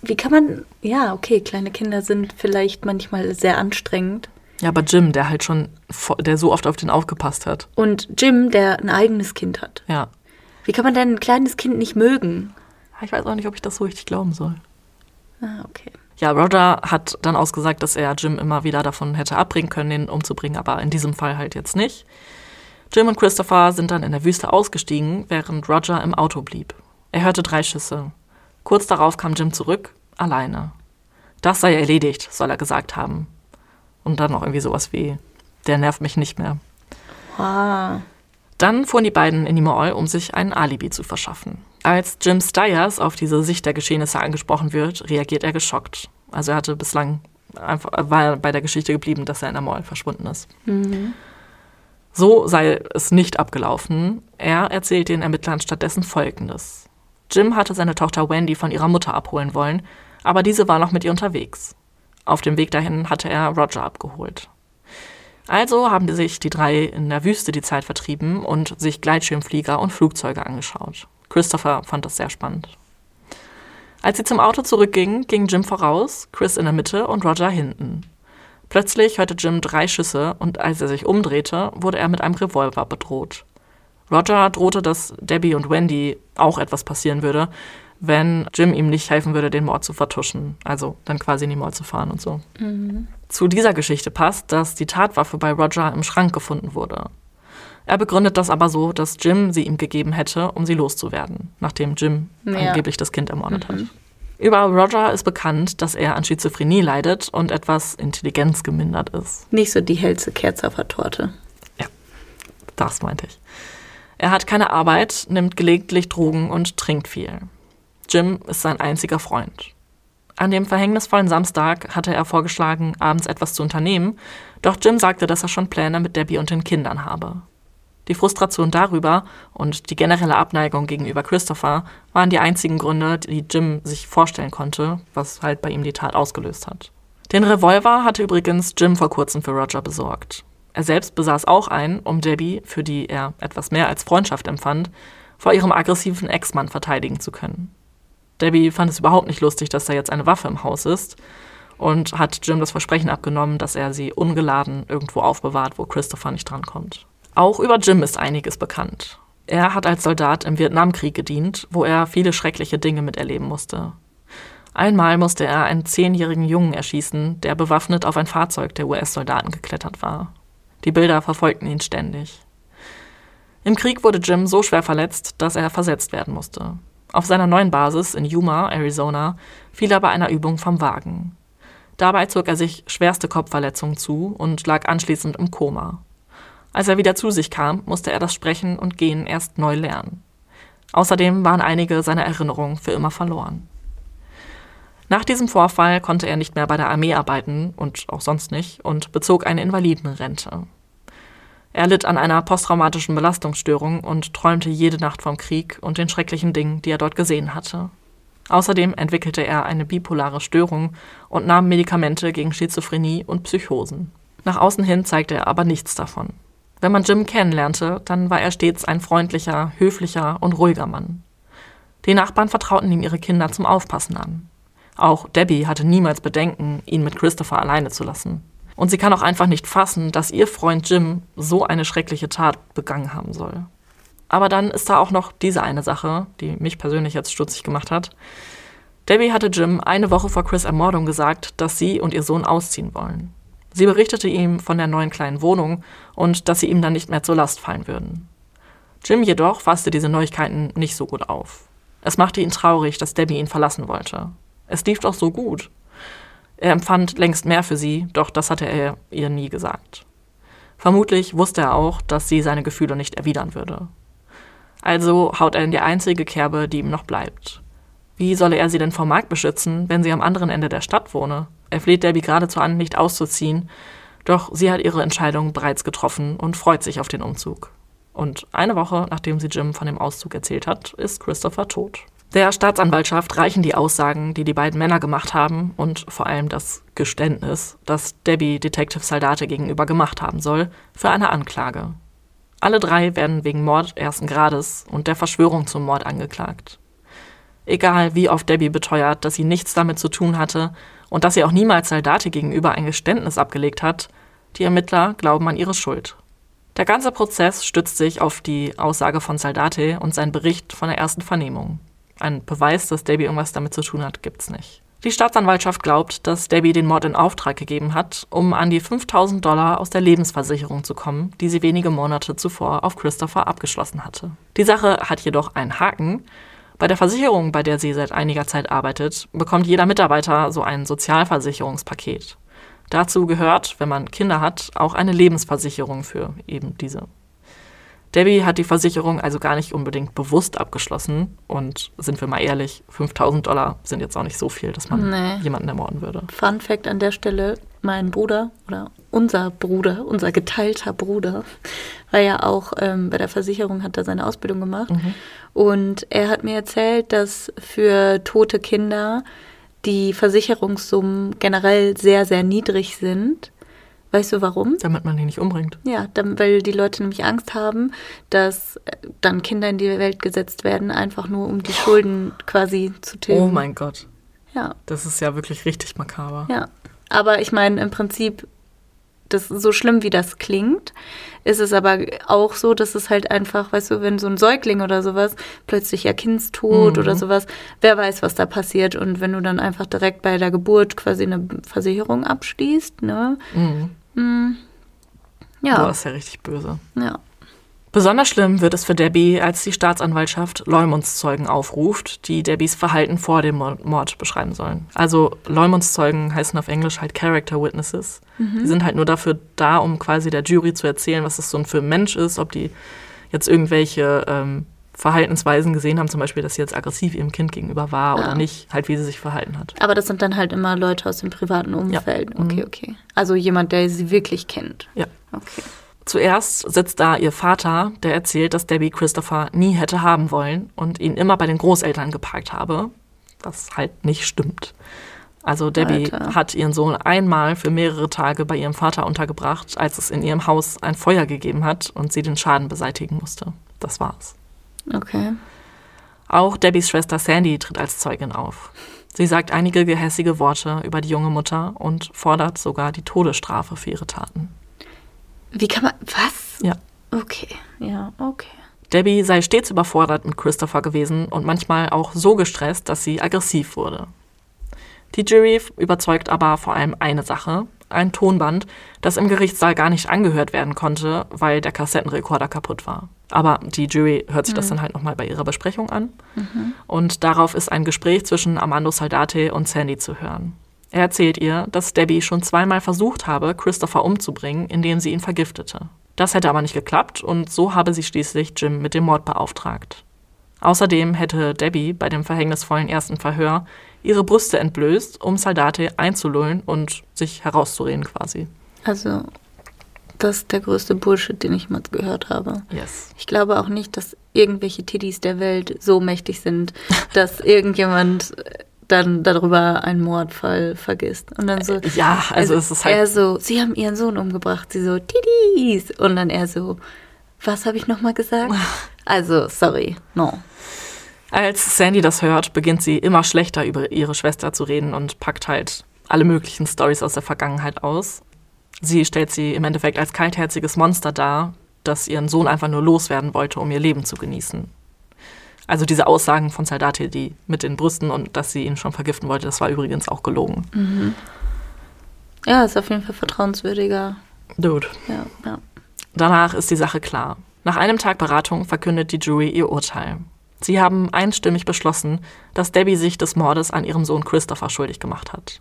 wie kann man, ja, okay, kleine Kinder sind vielleicht manchmal sehr anstrengend. Ja, aber Jim, der halt schon, der so oft auf den aufgepasst hat. Und Jim, der ein eigenes Kind hat. Ja. Wie kann man denn ein kleines Kind nicht mögen? Ich weiß auch nicht, ob ich das so richtig glauben soll. Ah, okay. Ja, Roger hat dann ausgesagt, dass er Jim immer wieder davon hätte abbringen können, ihn umzubringen, aber in diesem Fall halt jetzt nicht. Jim und Christopher sind dann in der Wüste ausgestiegen, während Roger im Auto blieb. Er hörte drei Schüsse. Kurz darauf kam Jim zurück, alleine. Das sei erledigt, soll er gesagt haben. Und dann noch irgendwie sowas wie, der nervt mich nicht mehr. Ah. Dann fuhren die beiden in die Mall, um sich ein Alibi zu verschaffen. Als Jim Stiers auf diese Sicht der Geschehnisse angesprochen wird, reagiert er geschockt. Also er hatte bislang einfach, war bei der Geschichte geblieben, dass er in der Mall verschwunden ist. Mhm. So sei es nicht abgelaufen. Er erzählt den Ermittlern stattdessen Folgendes. Jim hatte seine Tochter Wendy von ihrer Mutter abholen wollen, aber diese war noch mit ihr unterwegs. Auf dem Weg dahin hatte er Roger abgeholt. Also haben sich die drei in der Wüste die Zeit vertrieben und sich Gleitschirmflieger und Flugzeuge angeschaut. Christopher fand das sehr spannend. Als sie zum Auto zurückgingen, ging Jim voraus, Chris in der Mitte und Roger hinten. Plötzlich hörte Jim drei Schüsse und als er sich umdrehte, wurde er mit einem Revolver bedroht. Roger drohte, dass Debbie und Wendy auch etwas passieren würde, wenn Jim ihm nicht helfen würde, den Mord zu vertuschen. Also dann quasi in die Mord zu fahren und so. Mhm. Zu dieser Geschichte passt, dass die Tatwaffe bei Roger im Schrank gefunden wurde. Er begründet das aber so, dass Jim sie ihm gegeben hätte, um sie loszuwerden, nachdem Jim ja. angeblich das Kind ermordet mhm. hat. Über Roger ist bekannt, dass er an Schizophrenie leidet und etwas intelligenzgemindert ist. Nicht so die hellste Kerze auf der Torte. Ja, das meinte ich. Er hat keine Arbeit, nimmt gelegentlich Drogen und trinkt viel. Jim ist sein einziger Freund. An dem verhängnisvollen Samstag hatte er vorgeschlagen, abends etwas zu unternehmen, doch Jim sagte, dass er schon Pläne mit Debbie und den Kindern habe. Die Frustration darüber und die generelle Abneigung gegenüber Christopher waren die einzigen Gründe, die Jim sich vorstellen konnte, was halt bei ihm die Tat ausgelöst hat. Den Revolver hatte übrigens Jim vor kurzem für Roger besorgt. Er selbst besaß auch einen, um Debbie, für die er etwas mehr als Freundschaft empfand, vor ihrem aggressiven Ex-Mann verteidigen zu können. Debbie fand es überhaupt nicht lustig, dass da jetzt eine Waffe im Haus ist und hat Jim das Versprechen abgenommen, dass er sie ungeladen irgendwo aufbewahrt, wo Christopher nicht drankommt. Auch über Jim ist einiges bekannt. Er hat als Soldat im Vietnamkrieg gedient, wo er viele schreckliche Dinge miterleben musste. Einmal musste er einen zehnjährigen Jungen erschießen, der bewaffnet auf ein Fahrzeug der US-Soldaten geklettert war. Die Bilder verfolgten ihn ständig. Im Krieg wurde Jim so schwer verletzt, dass er versetzt werden musste. Auf seiner neuen Basis in Yuma, Arizona, fiel er bei einer Übung vom Wagen. Dabei zog er sich schwerste Kopfverletzungen zu und lag anschließend im Koma. Als er wieder zu sich kam, musste er das Sprechen und Gehen erst neu lernen. Außerdem waren einige seiner Erinnerungen für immer verloren. Nach diesem Vorfall konnte er nicht mehr bei der Armee arbeiten und auch sonst nicht und bezog eine Invalidenrente. Er litt an einer posttraumatischen Belastungsstörung und träumte jede Nacht vom Krieg und den schrecklichen Dingen, die er dort gesehen hatte. Außerdem entwickelte er eine bipolare Störung und nahm Medikamente gegen Schizophrenie und Psychosen. Nach außen hin zeigte er aber nichts davon. Wenn man Jim kennenlernte, dann war er stets ein freundlicher, höflicher und ruhiger Mann. Die Nachbarn vertrauten ihm ihre Kinder zum Aufpassen an. Auch Debbie hatte niemals Bedenken, ihn mit Christopher alleine zu lassen. Und sie kann auch einfach nicht fassen, dass ihr Freund Jim so eine schreckliche Tat begangen haben soll. Aber dann ist da auch noch diese eine Sache, die mich persönlich jetzt stutzig gemacht hat. Debbie hatte Jim eine Woche vor Chris' Ermordung gesagt, dass sie und ihr Sohn ausziehen wollen. Sie berichtete ihm von der neuen kleinen Wohnung und dass sie ihm dann nicht mehr zur Last fallen würden. Jim jedoch fasste diese Neuigkeiten nicht so gut auf. Es machte ihn traurig, dass Debbie ihn verlassen wollte. Es lief doch so gut. Er empfand längst mehr für sie, doch das hatte er ihr nie gesagt. Vermutlich wusste er auch, dass sie seine Gefühle nicht erwidern würde. Also haut er in die einzige Kerbe, die ihm noch bleibt. Wie solle er sie denn vom Markt beschützen, wenn sie am anderen Ende der Stadt wohne? Er fleht Debbie geradezu an, nicht auszuziehen, doch sie hat ihre Entscheidung bereits getroffen und freut sich auf den Umzug. Und eine Woche nachdem sie Jim von dem Auszug erzählt hat, ist Christopher tot. Der Staatsanwaltschaft reichen die Aussagen, die die beiden Männer gemacht haben und vor allem das Geständnis, das Debbie Detective Saldate gegenüber gemacht haben soll, für eine Anklage. Alle drei werden wegen Mord ersten Grades und der Verschwörung zum Mord angeklagt. Egal wie oft Debbie beteuert, dass sie nichts damit zu tun hatte und dass sie auch niemals Saldate gegenüber ein Geständnis abgelegt hat, die Ermittler glauben an ihre Schuld. Der ganze Prozess stützt sich auf die Aussage von Saldate und seinen Bericht von der ersten Vernehmung. Ein Beweis, dass Debbie irgendwas damit zu tun hat, gibt's nicht. Die Staatsanwaltschaft glaubt, dass Debbie den Mord in Auftrag gegeben hat, um an die 5000 Dollar aus der Lebensversicherung zu kommen, die sie wenige Monate zuvor auf Christopher abgeschlossen hatte. Die Sache hat jedoch einen Haken. Bei der Versicherung, bei der sie seit einiger Zeit arbeitet, bekommt jeder Mitarbeiter so ein Sozialversicherungspaket. Dazu gehört, wenn man Kinder hat, auch eine Lebensversicherung für eben diese Debbie hat die Versicherung also gar nicht unbedingt bewusst abgeschlossen. Und sind wir mal ehrlich, 5000 Dollar sind jetzt auch nicht so viel, dass man nee. jemanden ermorden würde. Fun Fact an der Stelle: Mein Bruder oder unser Bruder, unser geteilter Bruder, war ja auch ähm, bei der Versicherung, hat er seine Ausbildung gemacht. Mhm. Und er hat mir erzählt, dass für tote Kinder die Versicherungssummen generell sehr, sehr niedrig sind. Weißt du warum? Damit man die nicht umbringt. Ja, dann, weil die Leute nämlich Angst haben, dass äh, dann Kinder in die Welt gesetzt werden, einfach nur um die Schulden quasi zu tilgen. Oh mein Gott. Ja, Das ist ja wirklich richtig makaber. ja. Aber ich meine, im Prinzip, das so schlimm wie das klingt, ist es aber auch so, dass es halt einfach, weißt du, wenn so ein Säugling oder sowas plötzlich Kindstod Mhm. oder sowas, wer weiß, was da passiert. Und wenn du dann einfach direkt bei der Geburt quasi eine Versicherung abschließt, ne? Mhm. Hm. Boah, Ja, ist ja richtig böse. ja. Besonders schlimm wird es für Debbie, als die Staatsanwaltschaft Leumundszeugen aufruft, die Debbies Verhalten vor dem Mor- Mord beschreiben sollen. Also Leumundszeugen heißen auf Englisch halt Character Witnesses. Die sind halt nur dafür da, um quasi der Jury zu erzählen, was das so ein für ein Mensch ist, ob die jetzt irgendwelche ähm, Verhaltensweisen gesehen haben, zum Beispiel, dass sie jetzt aggressiv ihrem Kind gegenüber war Ja. oder nicht, halt wie sie sich verhalten hat. Aber das sind dann halt immer Leute aus dem privaten Umfeld. Mhm. Okay, okay. Also jemand, der sie wirklich kennt. Ja. Okay. Zuerst sitzt da ihr Vater, der erzählt, dass Debbie Christopher nie hätte haben wollen und ihn immer bei den Großeltern geparkt habe, was halt nicht stimmt. Also Debbie Alter. hat ihren Sohn einmal für mehrere Tage bei ihrem Vater untergebracht, als es in ihrem Haus ein Feuer gegeben hat und sie den Schaden beseitigen musste. Das war's. Okay. Auch Debbies Schwester Sandy tritt als Zeugin auf. Sie sagt einige gehässige Worte über die junge Mutter und fordert sogar die Todesstrafe für ihre Taten. Wie kann man. Was? Ja. Okay. Ja, okay. Debbie sei stets überfordert mit Christopher gewesen und manchmal auch so gestresst, dass sie aggressiv wurde. Die Jury überzeugt aber vor allem eine Sache, ein Tonband, das im Gerichtssaal gar nicht angehört werden konnte, weil der Kassettenrekorder kaputt war. Aber die Jury hört sich das dann halt nochmal bei ihrer Besprechung an. Und darauf ist ein Gespräch zwischen Armando Saldate und Sandy zu hören. Er erzählt ihr, dass Debbie schon zweimal versucht habe, Christopher umzubringen, indem sie ihn vergiftete. Das hätte aber nicht geklappt und so habe sie schließlich Jim mit dem Mord beauftragt. Außerdem hätte Debbie bei dem verhängnisvollen ersten Verhör ihre Brüste entblößt, um Saldate einzulullen und sich herauszureden quasi. Also, das ist der größte Bullshit, den ich jemals gehört habe. Yes. Ich glaube auch nicht, dass irgendwelche Tiddies der Welt so mächtig sind, dass irgendjemand dann darüber einen Mordfall vergisst. Und dann so. Ja, also es ist halt- Er so, sie haben ihren Sohn umgebracht. Sie so, Tiddies. Und dann er so, was habe ich nochmal gesagt? Also, sorry, no. Als Sandy das hört, beginnt sie immer schlechter über ihre Schwester zu reden und packt halt alle möglichen Stories aus der Vergangenheit aus. Sie stellt sie im Endeffekt als kaltherziges Monster dar, das ihren Sohn einfach nur loswerden wollte, um ihr Leben zu genießen. Also diese Aussagen von Saldate, die mit den Brüsten und dass sie ihn schon vergiften wollte, das war übrigens auch gelogen. Ja, ist auf jeden Fall vertrauenswürdiger. Dude. Ja, ja. Danach ist die Sache klar. Nach einem Tag Beratung verkündet die Jury ihr Urteil. Sie haben einstimmig beschlossen, dass Debbie sich des Mordes an ihrem Sohn Christopher schuldig gemacht hat.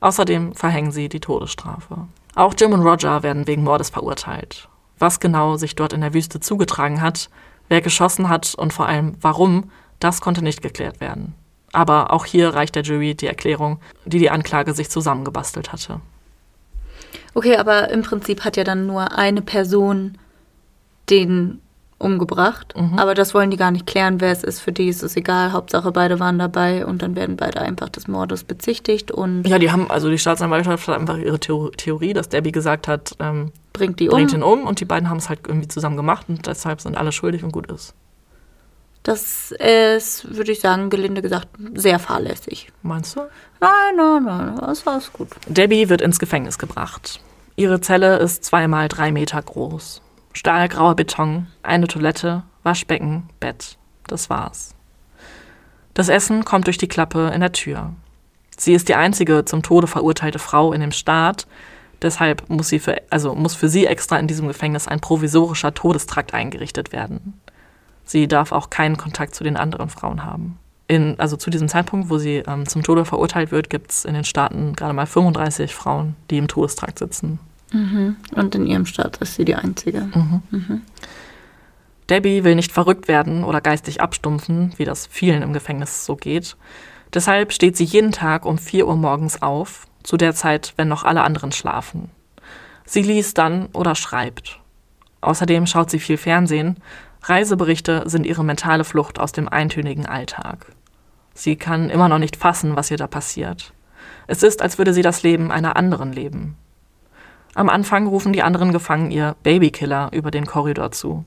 Außerdem verhängen sie die Todesstrafe. Auch Jim und Roger werden wegen Mordes verurteilt. Was genau sich dort in der Wüste zugetragen hat, wer geschossen hat und vor allem warum, das konnte nicht geklärt werden. Aber auch hier reicht der Jury die Erklärung, die die Anklage sich zusammengebastelt hatte. Okay, aber im Prinzip hat ja dann nur eine Person den umgebracht. Aber das wollen die gar nicht klären, wer es ist. Für die ist es egal. Hauptsache, beide waren dabei und dann werden beide einfach des Mordes bezichtigt und Ja, die haben, also die Staatsanwaltschaft hat einfach ihre Theo Theorie, dass Debbie gesagt hat, ähm, bringt die um. bringt ihn um und die beiden haben es halt irgendwie zusammen gemacht und deshalb sind alle schuldig und gut ist. Das ist, würde ich sagen, gelinde gesagt, sehr fahrlässig. Meinst du? Nein, nein, nein, das war gut. Debbie wird ins Gefängnis gebracht. Ihre Zelle ist zweimal drei Meter groß. Stahlgrauer Beton, eine Toilette, Waschbecken, Bett. Das war's. Das Essen kommt durch die Klappe in der Tür. Sie ist die einzige zum Tode verurteilte Frau in dem Staat. Deshalb muss, sie für, also muss für sie extra in diesem Gefängnis ein provisorischer Todestrakt eingerichtet werden. Sie darf auch keinen Kontakt zu den anderen Frauen haben. In, also zu diesem Zeitpunkt, wo sie ähm, zum Tode verurteilt wird, gibt es in den Staaten gerade mal 35 Frauen, die im Todestrakt sitzen. Und in ihrem Staat ist sie die Einzige. Debbie will nicht verrückt werden oder geistig abstumpfen, wie das vielen im Gefängnis so geht. Deshalb steht sie jeden Tag um 4 Uhr morgens auf, zu der Zeit, wenn noch alle anderen schlafen. Sie liest dann oder schreibt. Außerdem schaut sie viel Fernsehen. Reiseberichte sind ihre mentale Flucht aus dem eintönigen Alltag. Sie kann immer noch nicht fassen, was ihr da passiert. Es ist, als würde sie das Leben einer anderen leben. Am Anfang rufen die anderen Gefangenen ihr Babykiller über den Korridor zu.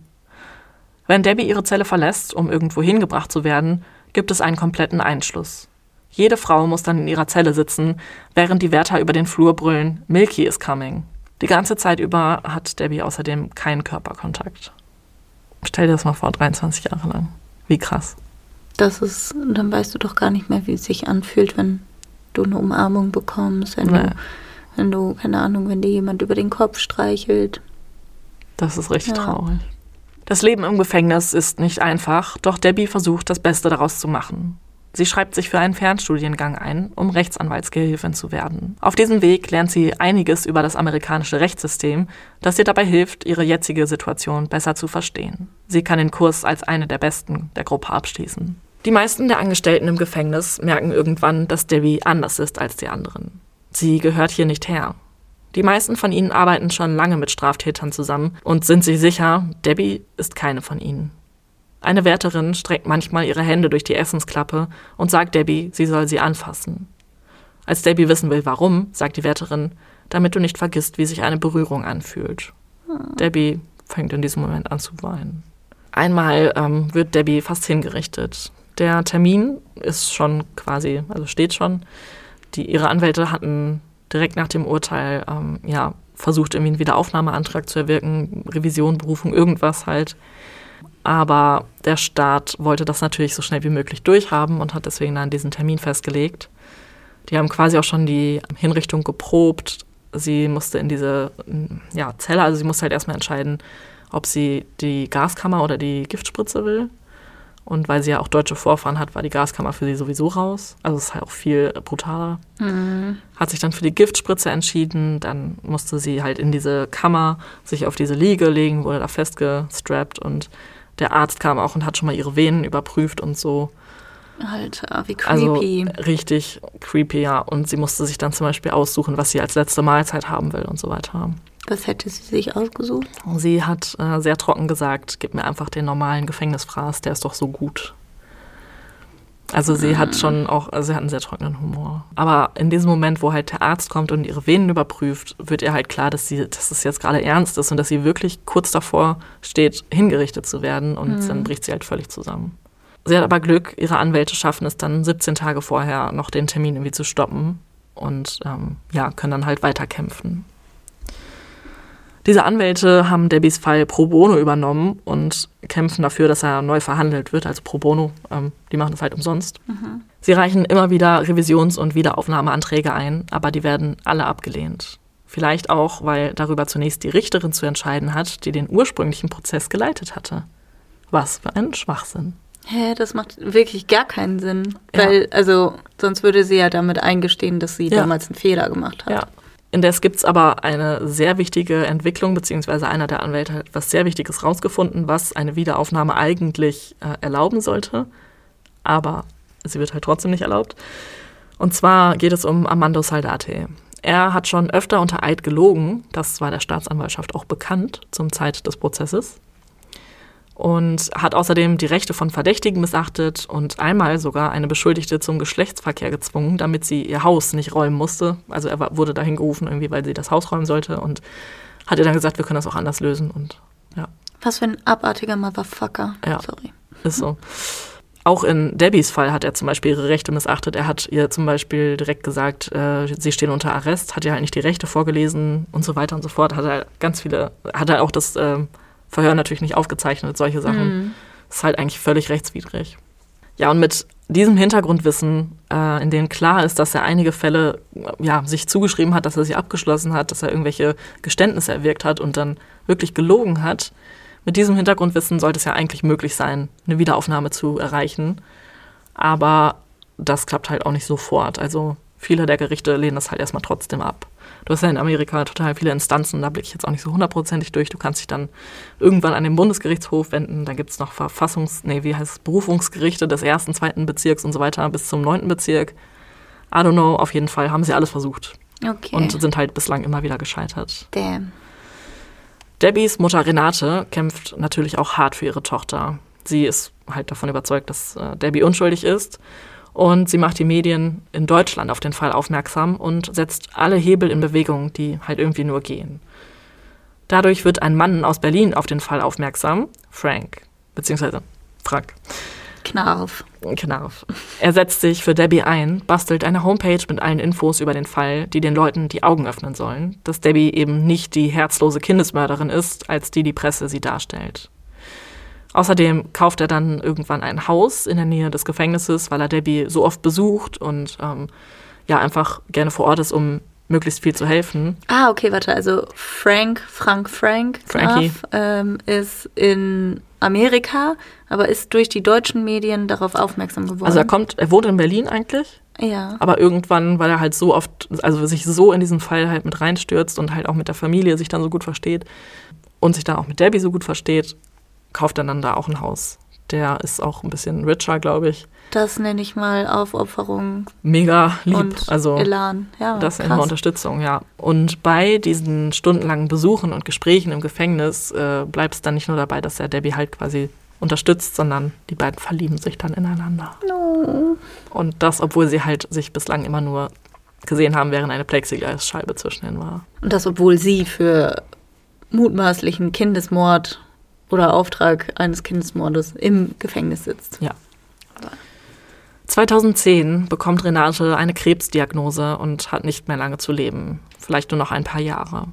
Wenn Debbie ihre Zelle verlässt, um irgendwo hingebracht zu werden, gibt es einen kompletten Einschluss. Jede Frau muss dann in ihrer Zelle sitzen, während die Wärter über den Flur brüllen, Milky is coming. Die ganze Zeit über hat Debbie außerdem keinen Körperkontakt. Stell dir das mal vor, 23 Jahre lang. Wie krass. Das ist, dann weißt du doch gar nicht mehr, wie es sich anfühlt, wenn du eine Umarmung bekommst, wenn, Nee. du, wenn du, keine Ahnung, wenn dir jemand über den Kopf streichelt. Das ist richtig Ja. traurig. Das Leben im Gefängnis ist nicht einfach, doch Debbie versucht, das Beste daraus zu machen. Sie schreibt sich für einen Fernstudiengang ein, um Rechtsanwaltsgehilfin zu werden. Auf diesem Weg lernt sie einiges über das amerikanische Rechtssystem, das ihr dabei hilft, ihre jetzige Situation besser zu verstehen. Sie kann den Kurs als eine der besten der Gruppe abschließen. Die meisten der Angestellten im Gefängnis merken irgendwann, dass Debbie anders ist als die anderen. Sie gehört hier nicht her. Die meisten von ihnen arbeiten schon lange mit Straftätern zusammen und sind sich sicher, Debbie ist keine von ihnen. Eine Wärterin streckt manchmal ihre Hände durch die Essensklappe und sagt Debbie, sie soll sie anfassen. Als Debbie wissen will, warum, sagt die Wärterin, damit du nicht vergisst, wie sich eine Berührung anfühlt. Debbie fängt in diesem Moment an zu weinen. Einmal ähm, wird Debbie fast hingerichtet. Der Termin ist schon quasi, also steht schon. Die, ihre Anwälte hatten direkt nach dem Urteil ähm, ja, versucht, irgendwie einen Wiederaufnahmeantrag zu erwirken, Revision, Berufung, irgendwas halt. Aber der Staat wollte das natürlich so schnell wie möglich durchhaben und hat deswegen dann diesen Termin festgelegt. Die haben quasi auch schon die Hinrichtung geprobt. Sie musste in diese ja, Zelle, also sie musste halt erstmal entscheiden, ob sie die Gaskammer oder die Giftspritze will. Und weil sie ja auch deutsche Vorfahren hat, war die Gaskammer für sie sowieso raus. Also es ist halt auch viel brutaler. Hat sich dann für die Giftspritze entschieden. Dann musste sie halt in diese Kammer sich auf diese Liege legen, wurde da festgestrappt und der Arzt kam auch und hat schon mal ihre Venen überprüft und so. Alter, wie Also creepy. richtig creepy, ja. Und sie musste sich dann zum Beispiel aussuchen, was sie als letzte Mahlzeit haben will und so weiter. Was hätte sie sich ausgesucht? Sie hat äh, sehr trocken gesagt, gib mir einfach den normalen Gefängnisfraß, der ist doch so gut. Also sie hat schon auch, also sie hat einen sehr trockenen Humor. Aber in diesem Moment, wo halt der Arzt kommt und ihre Venen überprüft, wird ihr halt klar, dass sie, dass es jetzt gerade ernst ist und dass sie wirklich kurz davor steht, hingerichtet zu werden und dann bricht sie halt völlig zusammen. Sie hat aber Glück, ihre Anwälte schaffen es dann 17 Tage vorher noch den Termin irgendwie zu stoppen und ähm, ja, können dann halt weiterkämpfen. Diese Anwälte haben Debbies Fall pro bono übernommen und kämpfen dafür, dass er neu verhandelt wird, also pro bono. Ähm, die machen das halt umsonst. Sie reichen immer wieder Revisions- und Wiederaufnahmeanträge ein, aber die werden alle abgelehnt. Vielleicht auch, weil darüber zunächst die Richterin zu entscheiden hat, die den ursprünglichen Prozess geleitet hatte. Was für ein Schwachsinn. Hä, das macht wirklich gar keinen Sinn. Ja. Weil, also, sonst würde sie ja damit eingestehen, dass sie Ja. damals einen Fehler gemacht hat. Ja. Indes gibt es aber eine sehr wichtige Entwicklung, beziehungsweise einer der Anwälte hat was sehr Wichtiges rausgefunden, was eine Wiederaufnahme eigentlich äh, erlauben sollte. Aber sie wird halt trotzdem nicht erlaubt. Und zwar geht es um Armando Saldate. Er hat schon öfter unter Eid gelogen, das war der Staatsanwaltschaft auch bekannt zum Zeit des Prozesses. Und hat außerdem die Rechte von Verdächtigen missachtet und einmal sogar eine Beschuldigte zum Geschlechtsverkehr gezwungen, damit sie ihr Haus nicht räumen musste. Also er wurde dahin gerufen, irgendwie, weil sie das Haus räumen sollte und hat ihr dann gesagt, wir können das auch anders lösen. Und ja, Was für ein abartiger Motherfucker. Ja. Sorry. ist so. Auch in Debbies Fall hat er zum Beispiel ihre Rechte missachtet. Er hat ihr zum Beispiel direkt gesagt, äh, sie stehen unter Arrest, hat ihr halt nicht die Rechte vorgelesen und so weiter und so fort. Hat er ganz viele, hat er auch das ähm, Verhör natürlich nicht aufgezeichnet, solche Sachen. Ist halt eigentlich völlig rechtswidrig. Ja, und mit diesem Hintergrundwissen, äh, in dem klar ist, dass er einige Fälle ja, sich zugeschrieben hat, dass er sie abgeschlossen hat, dass er irgendwelche Geständnisse erwirkt hat und dann wirklich gelogen hat, mit diesem Hintergrundwissen sollte es ja eigentlich möglich sein, eine Wiederaufnahme zu erreichen. Aber das klappt halt auch nicht sofort. Also viele der Gerichte lehnen das halt erstmal trotzdem ab. Du hast ja in Amerika total viele Instanzen, da blicke ich jetzt auch nicht so hundertprozentig durch. Du kannst dich dann irgendwann an den Bundesgerichtshof wenden, dann gibt es noch Verfassungs-, nee, wie heißt es, Berufungsgerichte des ersten, zweiten Bezirks und so weiter bis zum neunten Bezirk. I don't know, auf jeden Fall haben sie alles versucht Okay. und sind halt bislang immer wieder gescheitert. Damn. Debbies Mutter Renate kämpft natürlich auch hart für ihre Tochter. Sie ist halt davon überzeugt, dass äh, Debbie unschuldig ist Und sie macht die Medien in Deutschland auf den Fall aufmerksam und setzt alle Hebel in Bewegung, die halt irgendwie nur gehen. Dadurch wird ein Mann aus Berlin auf den Fall aufmerksam, Frank, beziehungsweise Frank. Knarf. Knarf. Er setzt sich für Debbie ein, bastelt eine Homepage mit allen Infos über den Fall, die den Leuten die Augen öffnen sollen, dass Debbie eben nicht die herzlose Kindesmörderin ist, als die die Presse sie darstellt. Außerdem kauft er dann irgendwann ein Haus in der Nähe des Gefängnisses, weil er Debbie so oft besucht und ähm, ja einfach gerne vor Ort ist, um möglichst viel zu helfen. Ah, okay, warte. Also Frank, Frank, Frank Frankie. Graf, ähm, ist in Amerika, aber ist durch die deutschen Medien darauf aufmerksam geworden. Also er kommt, er wohnt in Berlin eigentlich, ja. aber irgendwann, weil er halt so oft, also sich so in diesen Fall halt mit reinstürzt und halt auch mit der Familie sich dann so gut versteht und sich dann auch mit Debbie so gut versteht, kauft dann da auch ein Haus. Der ist auch ein bisschen richer, glaube ich. Das nenne ich mal Aufopferung Mega lieb. und also Elan. Ja, Das ist krass. eine Unterstützung, ja. Und bei diesen stundenlangen Besuchen und Gesprächen im Gefängnis äh, bleibt es dann nicht nur dabei, dass er Debbie halt quasi unterstützt, sondern die beiden verlieben sich dann ineinander. No. Und das, obwohl sie halt sich bislang immer nur gesehen haben, während eine Plexiglasscheibe zwischen ihnen war. Und das, obwohl sie für mutmaßlichen Kindesmord oder Auftrag eines Kindesmordes im Gefängnis sitzt. Ja. 2010 bekommt Renate eine Krebsdiagnose und hat nicht mehr lange zu leben. Vielleicht nur noch ein paar Jahre.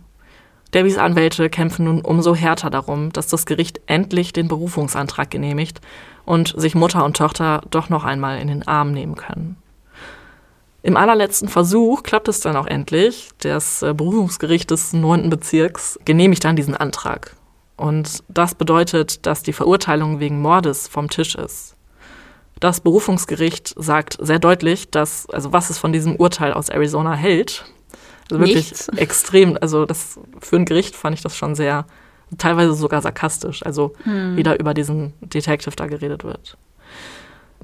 Debbies Anwälte kämpfen nun umso härter darum, dass das Gericht endlich den Berufungsantrag genehmigt und sich Mutter und Tochter doch noch einmal in den Arm nehmen können. Im allerletzten Versuch klappt es dann auch endlich. Das äh, Berufungsgericht des 9. Bezirks genehmigt dann diesen Antrag. Und das bedeutet, dass die Verurteilung wegen Mordes vom Tisch ist. Das Berufungsgericht sagt sehr deutlich, dass, also was es von diesem Urteil aus Arizona hält. Also wirklich Nichts. extrem, also das für ein Gericht fand ich das schon sehr, teilweise sogar sarkastisch, also wie da über diesen Detective da geredet wird.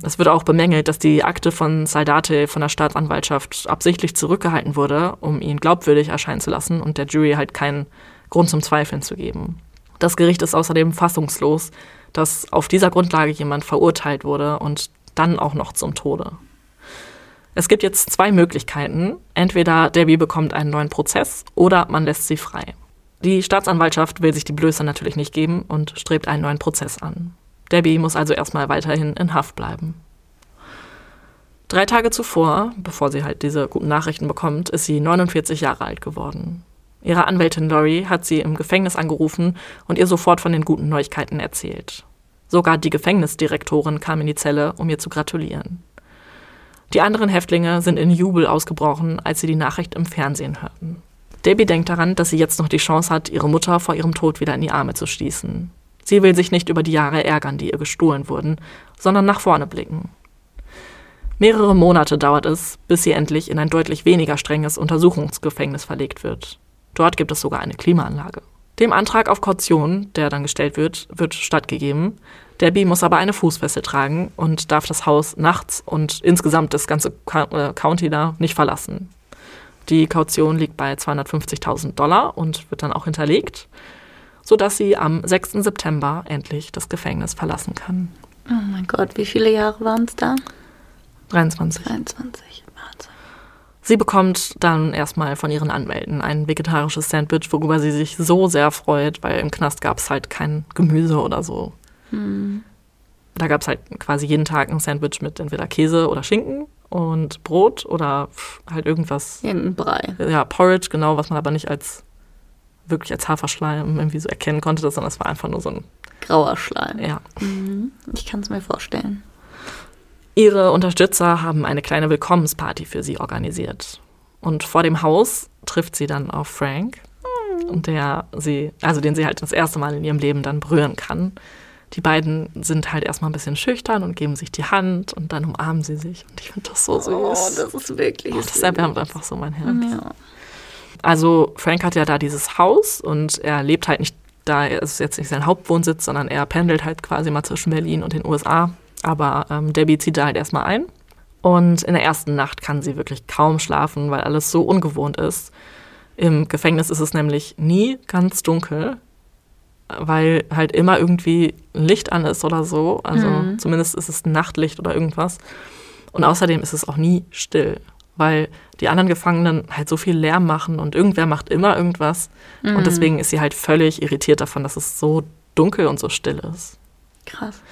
Es wird auch bemängelt, dass die Akte von Saldate von der Staatsanwaltschaft absichtlich zurückgehalten wurde, um ihn glaubwürdig erscheinen zu lassen und der Jury halt keinen Grund zum Zweifeln zu geben. Das Gericht ist außerdem fassungslos, dass auf dieser Grundlage jemand verurteilt wurde und dann auch noch zum Tode. Es gibt jetzt zwei Möglichkeiten. Entweder Debbie bekommt einen neuen Prozess oder man lässt sie frei. Die Staatsanwaltschaft will sich die Blöße natürlich nicht geben und strebt einen neuen Prozess an. Debbie muss also erstmal weiterhin in Haft bleiben. Drei Tage zuvor, bevor sie halt diese guten Nachrichten bekommt, ist sie 49 Jahre alt geworden. Ihre Anwältin Lori hat sie im Gefängnis angerufen und ihr sofort von den guten Neuigkeiten erzählt. Sogar die Gefängnisdirektorin kam in die Zelle, um ihr zu gratulieren. Die anderen Häftlinge sind in Jubel ausgebrochen, als sie die Nachricht im Fernsehen hörten. Debbie denkt daran, dass sie jetzt noch die Chance hat, ihre Mutter vor ihrem Tod wieder in die Arme zu schließen. Sie will sich nicht über die Jahre ärgern, die ihr gestohlen wurden, sondern nach vorne blicken. Mehrere Monate dauert es, bis sie endlich in ein deutlich weniger strenges Untersuchungsgefängnis verlegt wird. Dort gibt es sogar eine Klimaanlage. Dem Antrag auf Kaution, der dann gestellt wird, wird stattgegeben. Debbie muss aber eine Fußfessel tragen und darf das Haus nachts und insgesamt das ganze äh, County da nicht verlassen. Die Kaution liegt bei 250.000 Dollar und wird dann auch hinterlegt, sodass sie am 6. September endlich das Gefängnis verlassen kann. Oh mein Gott, wie viele Jahre waren es da? 23. 23. Sie bekommt dann erstmal von ihren Anwälten ein vegetarisches Sandwich, worüber sie sich so sehr freut, weil im Knast gab es halt kein Gemüse oder so. Da gab es halt quasi jeden Tag ein Sandwich mit entweder Käse oder Schinken und Brot oder halt irgendwas, Irgendein Brei. ja, Porridge, genau, was man aber nicht als wirklich als Haferschleim irgendwie so erkennen konnte, sondern es war einfach nur so ein, Grauer Schleim. ja, Ich kann es mir vorstellen. Ihre Unterstützer haben eine kleine Willkommensparty für sie organisiert. Und vor dem Haus trifft sie dann auf Frank, und der sie, also den sie halt das erste Mal in ihrem Leben dann berühren kann. Die beiden sind halt erstmal ein bisschen schüchtern und geben sich die Hand und dann umarmen sie sich. Und ich finde das so süß. Oh, das ist wirklich Oh, das erwärmt einfach so mein Herz. Ja. Also Frank hat ja da dieses Haus und er lebt halt nicht da, es ist jetzt nicht sein Hauptwohnsitz, sondern er pendelt halt quasi mal zwischen Berlin und den USA. Aber ähm, Debbie zieht da halt erstmal ein. Und in der ersten Nacht kann sie wirklich kaum schlafen, weil alles so ungewohnt ist. Im Gefängnis ist es nämlich nie ganz dunkel, weil halt immer irgendwie ein Licht an ist oder so. Also zumindest ist es Nachtlicht oder irgendwas. Und außerdem ist es auch nie still, weil die anderen Gefangenen halt so viel Lärm machen und irgendwer macht immer irgendwas. Mhm. Und deswegen ist sie halt völlig irritiert davon, dass es so dunkel und so still ist. Krass.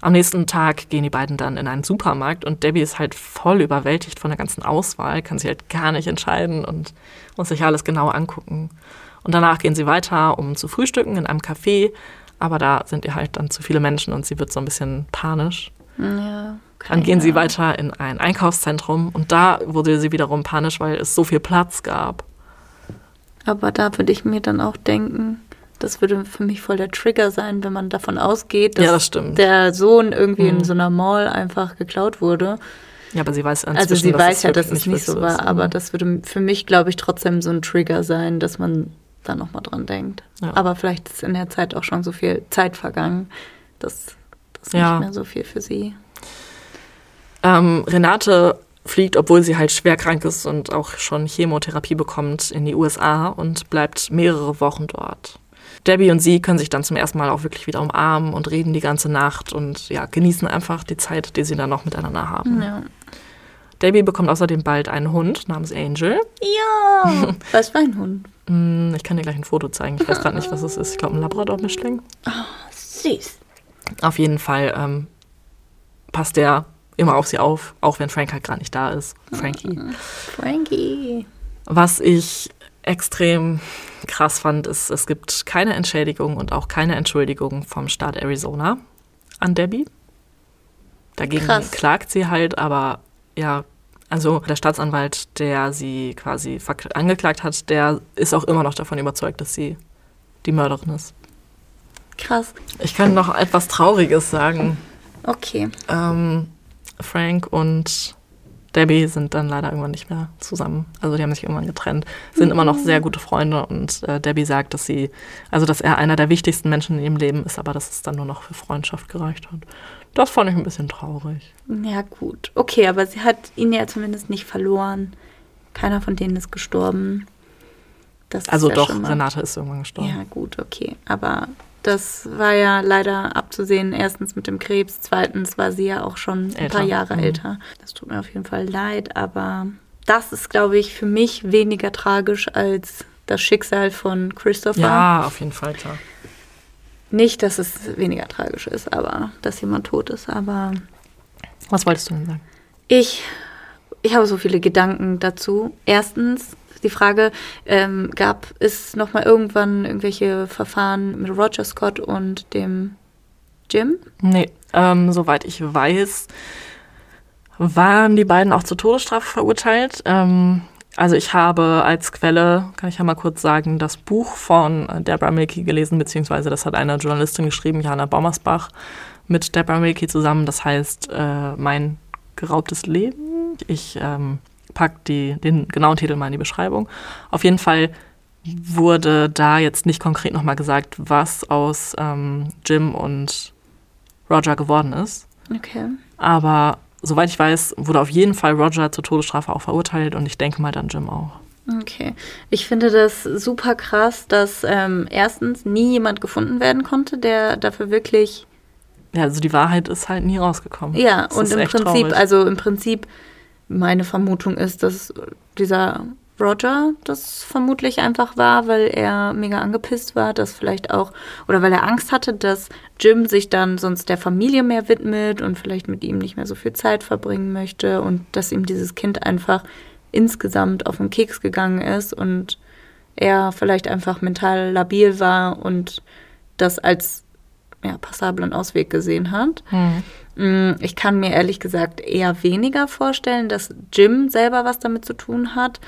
Am nächsten Tag gehen die beiden dann in einen Supermarkt und Debbie ist halt voll überwältigt von der ganzen Auswahl, kann sich halt gar nicht entscheiden und muss sich alles genau angucken. Und danach gehen sie weiter, um zu frühstücken in einem Café, aber da sind ihr halt dann zu viele Menschen und sie wird so ein bisschen panisch. Ja. Dann gehen sie weiter in ein Einkaufszentrum und da wurde sie wiederum panisch, weil es so viel Platz gab. Aber da würde ich mir dann auch denken, das würde für mich voll der Trigger sein, wenn man davon ausgeht, dass Ja, das der Sohn irgendwie Mhm. in so einer Mall einfach geklaut wurde. Ja, aber sie weiß Also sie dass weiß ja, dass es nicht so war, ist. aber das würde für mich, glaube ich, trotzdem so ein Trigger sein, dass man da nochmal dran denkt. Ja. Aber vielleicht ist in der Zeit auch schon so viel Zeit vergangen, dass das Ja. nicht mehr so viel für sie. Ähm, Renate fliegt, obwohl sie halt schwer krank ist und auch schon Chemotherapie bekommt, in die USA und bleibt mehrere Wochen dort. Debbie und sie können sich dann zum ersten Mal auch wirklich wieder umarmen und reden die ganze Nacht und ja, genießen einfach die Zeit, die sie dann noch miteinander haben. Ja. Debbie bekommt außerdem bald einen Hund namens Angel. Ja. Was für ein Hund? Hm, Ich kann dir gleich ein Foto zeigen. Ich weiß gerade nicht, was es ist. Ich glaube, ein Labrador-Mischling. Süß. Auf jeden Fall ähm, passt der immer auf sie auf, auch wenn Frank halt gerade nicht da ist. Frankie. Frankie. Was ich extrem krass fand, ist, es gibt keine Entschädigung und auch keine Entschuldigung vom Staat Arizona an Debbie. Dagegen Krass. klagt sie halt, aber ja, also der Staatsanwalt, der sie quasi angeklagt hat, der ist auch immer noch davon überzeugt, dass sie die Mörderin ist. Krass. Ich kann noch etwas Trauriges sagen. Okay. Ähm, Frank und Debbie sind dann leider irgendwann nicht mehr zusammen. Also die haben sich irgendwann getrennt, sind immer noch sehr gute Freunde und äh, Debbie sagt, dass sie, also dass er einer der wichtigsten Menschen in ihrem Leben ist, aber dass es dann nur noch für Freundschaft gereicht hat. Das fand ich ein bisschen traurig. Ja, gut. Okay, aber sie hat ihn ja zumindest nicht verloren. Keiner von denen ist gestorben. Das ist Also ja doch, Renate ist irgendwann gestorben. Ja, gut, okay. Aber das war ja leider abzusehen. Erstens mit dem Krebs, zweitens war sie ja auch schon ein Älter. paar Jahre Mhm. älter. Das tut mir auf jeden Fall leid, aber das ist, glaube ich, für mich weniger tragisch als das Schicksal von Christopher. Ja, auf jeden Fall, klar. Nicht, dass es weniger tragisch ist, aber dass jemand tot ist. Aber Was wolltest du denn sagen? ich, ich habe so viele Gedanken dazu. Erstens die Frage, ähm, gab es noch mal irgendwann irgendwelche Verfahren mit Roger Scott und dem Jim? Nee, ähm, soweit ich weiß, waren die beiden auch zur Todesstrafe verurteilt. Ähm, also ich habe als Quelle, kann ich ja mal kurz sagen, das Buch von Deborah Milky gelesen, beziehungsweise das hat eine Journalistin geschrieben, Jana Baumersbach, mit Deborah Milky zusammen. Das heißt, äh, mein geraubtes Leben. Ich ähm, pack die, den genauen Titel mal in die Beschreibung. Auf jeden Fall wurde da jetzt nicht konkret nochmal gesagt, was aus ähm, Jim und Roger geworden ist. Okay. Aber soweit ich weiß, wurde auf jeden Fall Roger zur Todesstrafe auch verurteilt und ich denke mal dann Jim auch. Okay. Ich finde das super krass, dass ähm, erstens nie jemand gefunden werden konnte, der dafür wirklich Ja, also die Wahrheit ist halt nie rausgekommen. Ja, Das und im Prinzip, traurig. also im Prinzip, meine Vermutung ist, dass dieser Roger das vermutlich einfach war, weil er mega angepisst war, dass vielleicht auch, oder weil er Angst hatte, dass Jim sich dann sonst der Familie mehr widmet und vielleicht mit ihm nicht mehr so viel Zeit verbringen möchte und dass ihm dieses Kind einfach insgesamt auf den Keks gegangen ist und er vielleicht einfach mental labil war und das als ja, passablen Ausweg gesehen hat. Hm. Mm, Ich kann mir ehrlich gesagt eher weniger vorstellen, dass Jim selber was damit zu tun hat.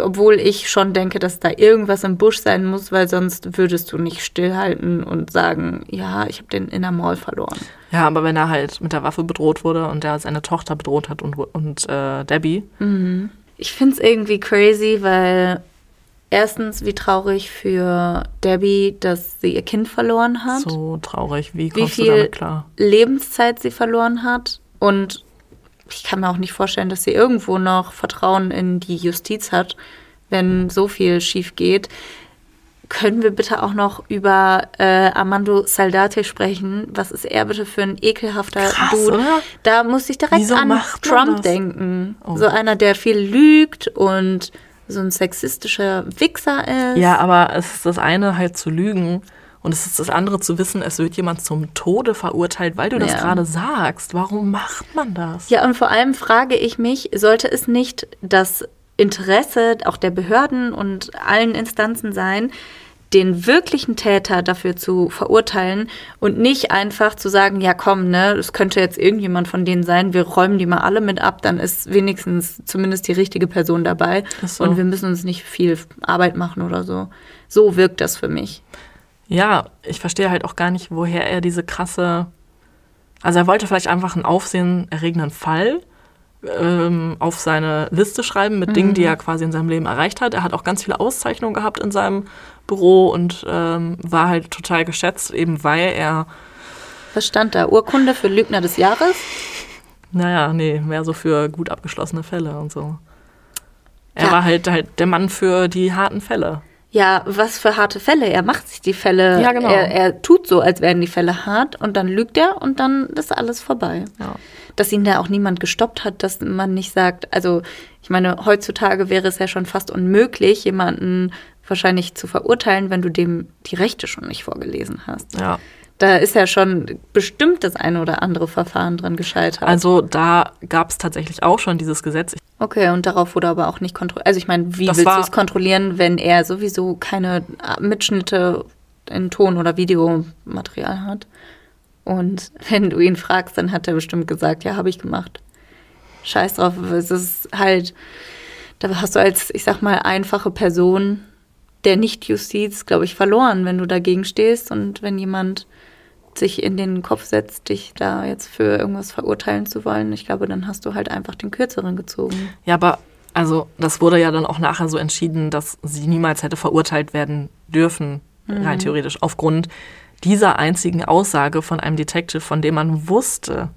Obwohl ich schon denke, dass da irgendwas im Busch sein muss, weil sonst würdest du nicht stillhalten und sagen, ja, ich habe den in der Mall verloren. Ja, aber wenn er halt mit der Waffe bedroht wurde und er seine Tochter bedroht hat und, und äh, Debbie, Ich finde es irgendwie crazy, weil erstens, wie traurig für Debbie, dass sie ihr Kind verloren hat. so traurig, wie wie kommst du viel damit klar? Lebenszeit sie verloren hat. Und ich kann mir auch nicht vorstellen, dass sie irgendwo noch Vertrauen in die Justiz hat, wenn so viel schief geht. können wir bitte auch noch über äh, Armando Saldate sprechen? Was ist er bitte für ein ekelhafter Krass, Dude? oder? Da muss ich direkt Wieso an Trump das? denken. Oh. So einer, der viel lügt und so ein sexistischer Wichser ist. Ja, aber es ist das eine halt zu lügen und es ist das andere zu wissen, es wird jemand zum Tode verurteilt, weil du das Ja. gerade sagst. Warum macht man das? Ja, und vor allem frage ich mich, sollte es nicht das Interesse auch der Behörden und allen Instanzen sein, den wirklichen Täter dafür zu verurteilen und nicht einfach zu sagen, ja komm, ne, es könnte jetzt irgendjemand von denen sein, wir räumen die mal alle mit ab, dann ist wenigstens zumindest die richtige Person dabei so. und wir müssen uns nicht viel Arbeit machen oder so. So wirkt das für mich. Ja, ich verstehe halt auch gar nicht, woher er diese krasse. Also er wollte vielleicht einfach einen aufsehenerregenden Fall ähm, auf seine Liste schreiben mit Dingen, die er quasi in seinem Leben erreicht hat. Er hat auch ganz viele Auszeichnungen gehabt in seinem Büro und ähm, war halt total geschätzt, eben weil er, Was stand da? Urkunde für Lügner des Jahres? naja, nee, mehr so für gut abgeschlossene Fälle und so. Er Ja. war halt, halt der Mann für die harten Fälle. Ja, was für harte Fälle. Er macht sich die Fälle. Ja, genau. Er, er tut so, als wären die Fälle hart und dann lügt er und dann ist alles vorbei. Ja. Dass ihn da auch niemand gestoppt hat, dass man nicht sagt, also ich meine, heutzutage wäre es ja schon fast unmöglich, jemanden wahrscheinlich zu verurteilen, wenn du dem die Rechte schon nicht vorgelesen hast. Ja. Da ist ja schon bestimmt das eine oder andere Verfahren dran gescheitert. Also da gab es tatsächlich auch schon dieses Gesetz. Okay, und darauf wurde aber auch nicht kontrolliert. Also ich meine, wie Das willst du es kontrollieren, wenn er sowieso keine Mitschnitte in Ton- oder Videomaterial hat? Und wenn du ihn fragst, dann hat er bestimmt gesagt, ja, habe ich gemacht. Scheiß drauf, es ist halt, da hast du als, ich sag mal, einfache Person der Nicht-Justiz, glaube ich, verloren, wenn du dagegen stehst und wenn jemand sich in den Kopf setzt, dich da jetzt für irgendwas verurteilen zu wollen, ich glaube, dann hast du halt einfach den Kürzeren gezogen. Ja, aber also das wurde ja dann auch nachher so entschieden, dass sie niemals hätte verurteilt werden dürfen, rein theoretisch, aufgrund dieser einzigen Aussage von einem Detective, von dem man wusste,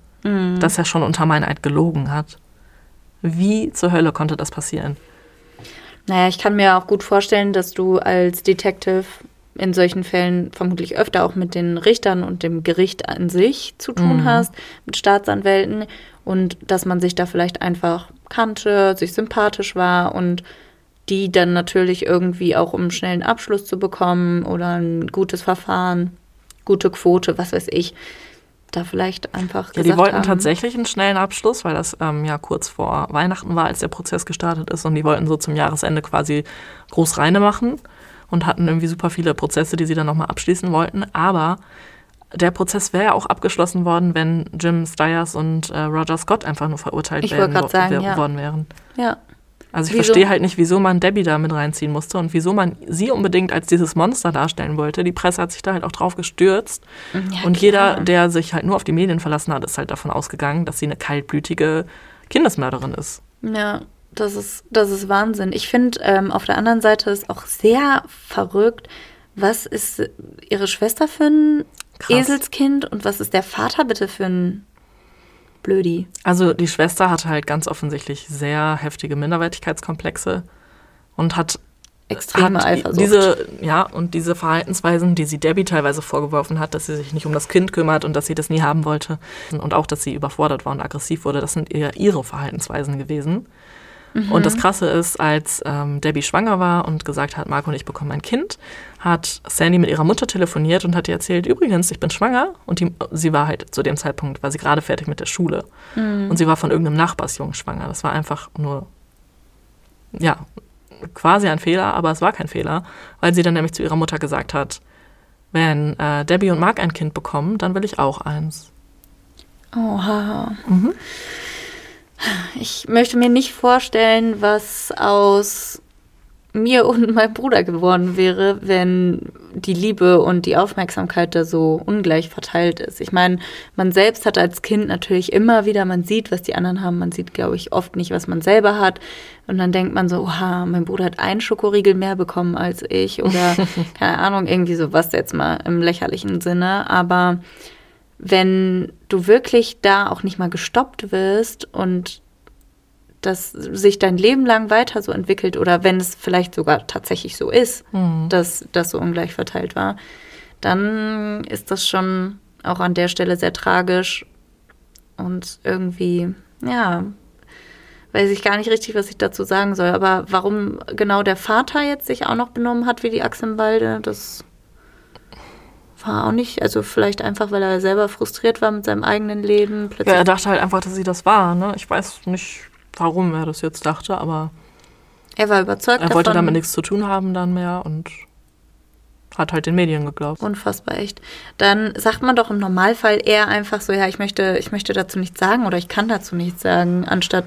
dass er schon unter Meineid gelogen hat. Wie zur Hölle konnte das passieren? Naja, ich kann mir auch gut vorstellen, dass du als Detective in solchen Fällen vermutlich öfter auch mit den Richtern und dem Gericht an sich zu tun hast, mit Staatsanwälten und dass man sich da vielleicht einfach kannte, sich sympathisch war und die dann natürlich irgendwie auch, um einen schnellen Abschluss zu bekommen oder ein gutes Verfahren, gute Quote, was weiß ich, da vielleicht einfach Ja, die wollten haben. tatsächlich einen schnellen Abschluss, weil das ähm, ja kurz vor Weihnachten war, als der Prozess gestartet ist. Und die wollten so zum Jahresende quasi groß reine machen und hatten irgendwie super viele Prozesse, die sie dann nochmal abschließen wollten. Aber der Prozess wäre ja auch abgeschlossen worden, wenn Jim Stiers und äh, Roger Scott einfach nur verurteilt Ich werden wo- sagen, wär- ja. worden wären. Ja. Also ich Wieso? verstehe halt nicht, wieso man Debbie da mit reinziehen musste und wieso man sie unbedingt als dieses Monster darstellen wollte. Die Presse hat sich da halt auch drauf gestürzt. Ja, und klar. jeder, der sich halt nur auf die Medien verlassen hat, ist halt davon ausgegangen, dass sie eine kaltblütige Kindesmörderin ist. Ja, das ist, das ist Wahnsinn. Ich finde, ähm, auf der anderen Seite ist auch sehr verrückt, was ist ihre Schwester für ein Krass. Eselskind und was ist der Vater bitte für ein Blödi? Also die Schwester hatte halt ganz offensichtlich sehr heftige Minderwertigkeitskomplexe und hat Extreme hat Eifersucht. Diese, ja, und diese Verhaltensweisen, die sie Debbie teilweise vorgeworfen hat, dass sie sich nicht um das Kind kümmert und dass sie das nie haben wollte und auch, dass sie überfordert war und aggressiv wurde, das sind eher ihre Verhaltensweisen gewesen. Und das Krasse ist, als ähm, Debbie schwanger war und gesagt hat, Marco und ich bekommen ein Kind, hat Sandy mit ihrer Mutter telefoniert und hat ihr erzählt, übrigens, ich bin schwanger. Und die, sie war halt zu dem Zeitpunkt, war sie gerade fertig mit der Schule. Und sie war von irgendeinem Nachbarsjungen schwanger. Das war einfach nur, ja, quasi ein Fehler, aber es war kein Fehler, weil sie dann nämlich zu ihrer Mutter gesagt hat, wenn äh, Debbie und Mark ein Kind bekommen, dann will ich auch eins. Oha. Ich möchte mir nicht vorstellen, was aus mir und meinem Bruder geworden wäre, wenn die Liebe und die Aufmerksamkeit da so ungleich verteilt ist. Ich meine, man selbst hat als Kind natürlich immer wieder, man sieht, was die anderen haben, man sieht, glaube ich, oft nicht, was man selber hat. Und dann denkt man so, oha, mein Bruder hat einen Schokoriegel mehr bekommen als ich oder keine Ahnung, irgendwie sowas jetzt mal im lächerlichen Sinne. Aber wenn du wirklich da auch nicht mal gestoppt wirst und das sich dein Leben lang weiter so entwickelt oder wenn es vielleicht sogar tatsächlich so ist, Mhm. dass das so ungleich verteilt war, dann ist das schon auch an der Stelle sehr tragisch und irgendwie, ja, weiß ich gar nicht richtig, was ich dazu sagen soll. Aber warum genau der Vater jetzt sich auch noch benommen hat wie die Achsenwalde, das war auch nicht, also vielleicht einfach, weil er selber frustriert war mit seinem eigenen Leben. Ja, Plötzlich er dachte halt einfach, dass sie das war. Ne? Ich weiß nicht, warum er das jetzt dachte, aber er war überzeugt er wollte davon. damit nichts zu tun haben dann mehr und hat halt den Medien geglaubt. Unfassbar echt. Dann sagt man doch im Normalfall eher einfach so, ja, ich möchte, ich möchte dazu nichts sagen oder ich kann dazu nichts sagen, anstatt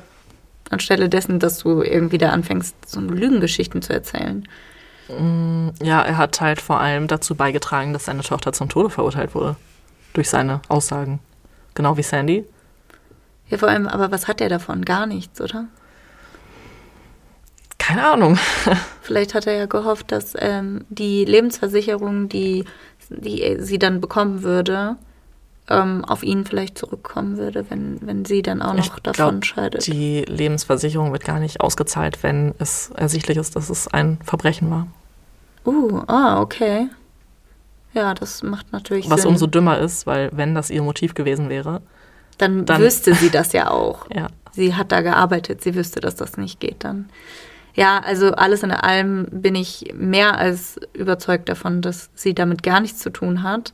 anstelle dessen, dass du irgendwie da anfängst, so Lügengeschichten zu erzählen. Ja, er hat halt vor allem dazu beigetragen, dass seine Tochter zum Tode verurteilt wurde. Durch seine Aussagen. Genau wie Sandy. Ja, vor allem, aber was hat er davon? Gar nichts, oder? Keine Ahnung. Vielleicht hat er ja gehofft, dass ähm, die Lebensversicherung, die, die sie dann bekommen würde, ähm, auf ihn vielleicht zurückkommen würde, wenn, wenn sie dann auch noch Ich davon glaub, scheidet. Die Lebensversicherung wird gar nicht ausgezahlt, wenn es ersichtlich ist, dass es ein Verbrechen war. Uh, ah, okay. Ja, das macht natürlich Was Sinn. umso dümmer ist, weil wenn das ihr Motiv gewesen wäre, dann, dann- wüsste sie das ja auch. ja. Sie hat da gearbeitet, sie wüsste, dass das nicht geht dann. Ja, also alles in allem bin ich mehr als überzeugt davon, dass sie damit gar nichts zu tun hat.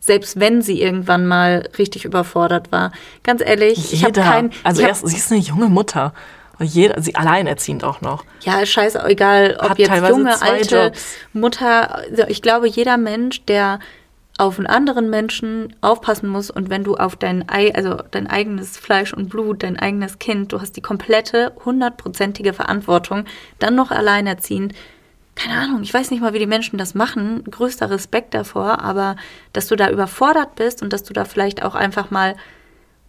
Selbst wenn sie irgendwann mal richtig überfordert war. Ganz ehrlich, ich habe Jeder. kein. also hab, erst, sie ist eine junge Mutter. Jeder, sie alleinerziehend auch noch. ja, scheiße, egal, ob Hat jetzt junge, alte Jobs. Mutter. Also Ich glaube, jeder Mensch, der auf einen anderen Menschen aufpassen muss und wenn du auf dein, Ei, also dein eigenes Fleisch und Blut, dein eigenes Kind, du hast die komplette, hundertprozentige Verantwortung, dann noch alleinerziehend. Keine Ahnung, ich weiß nicht mal, wie die Menschen das machen. Größter Respekt davor, aber dass du da überfordert bist und dass du da vielleicht auch einfach mal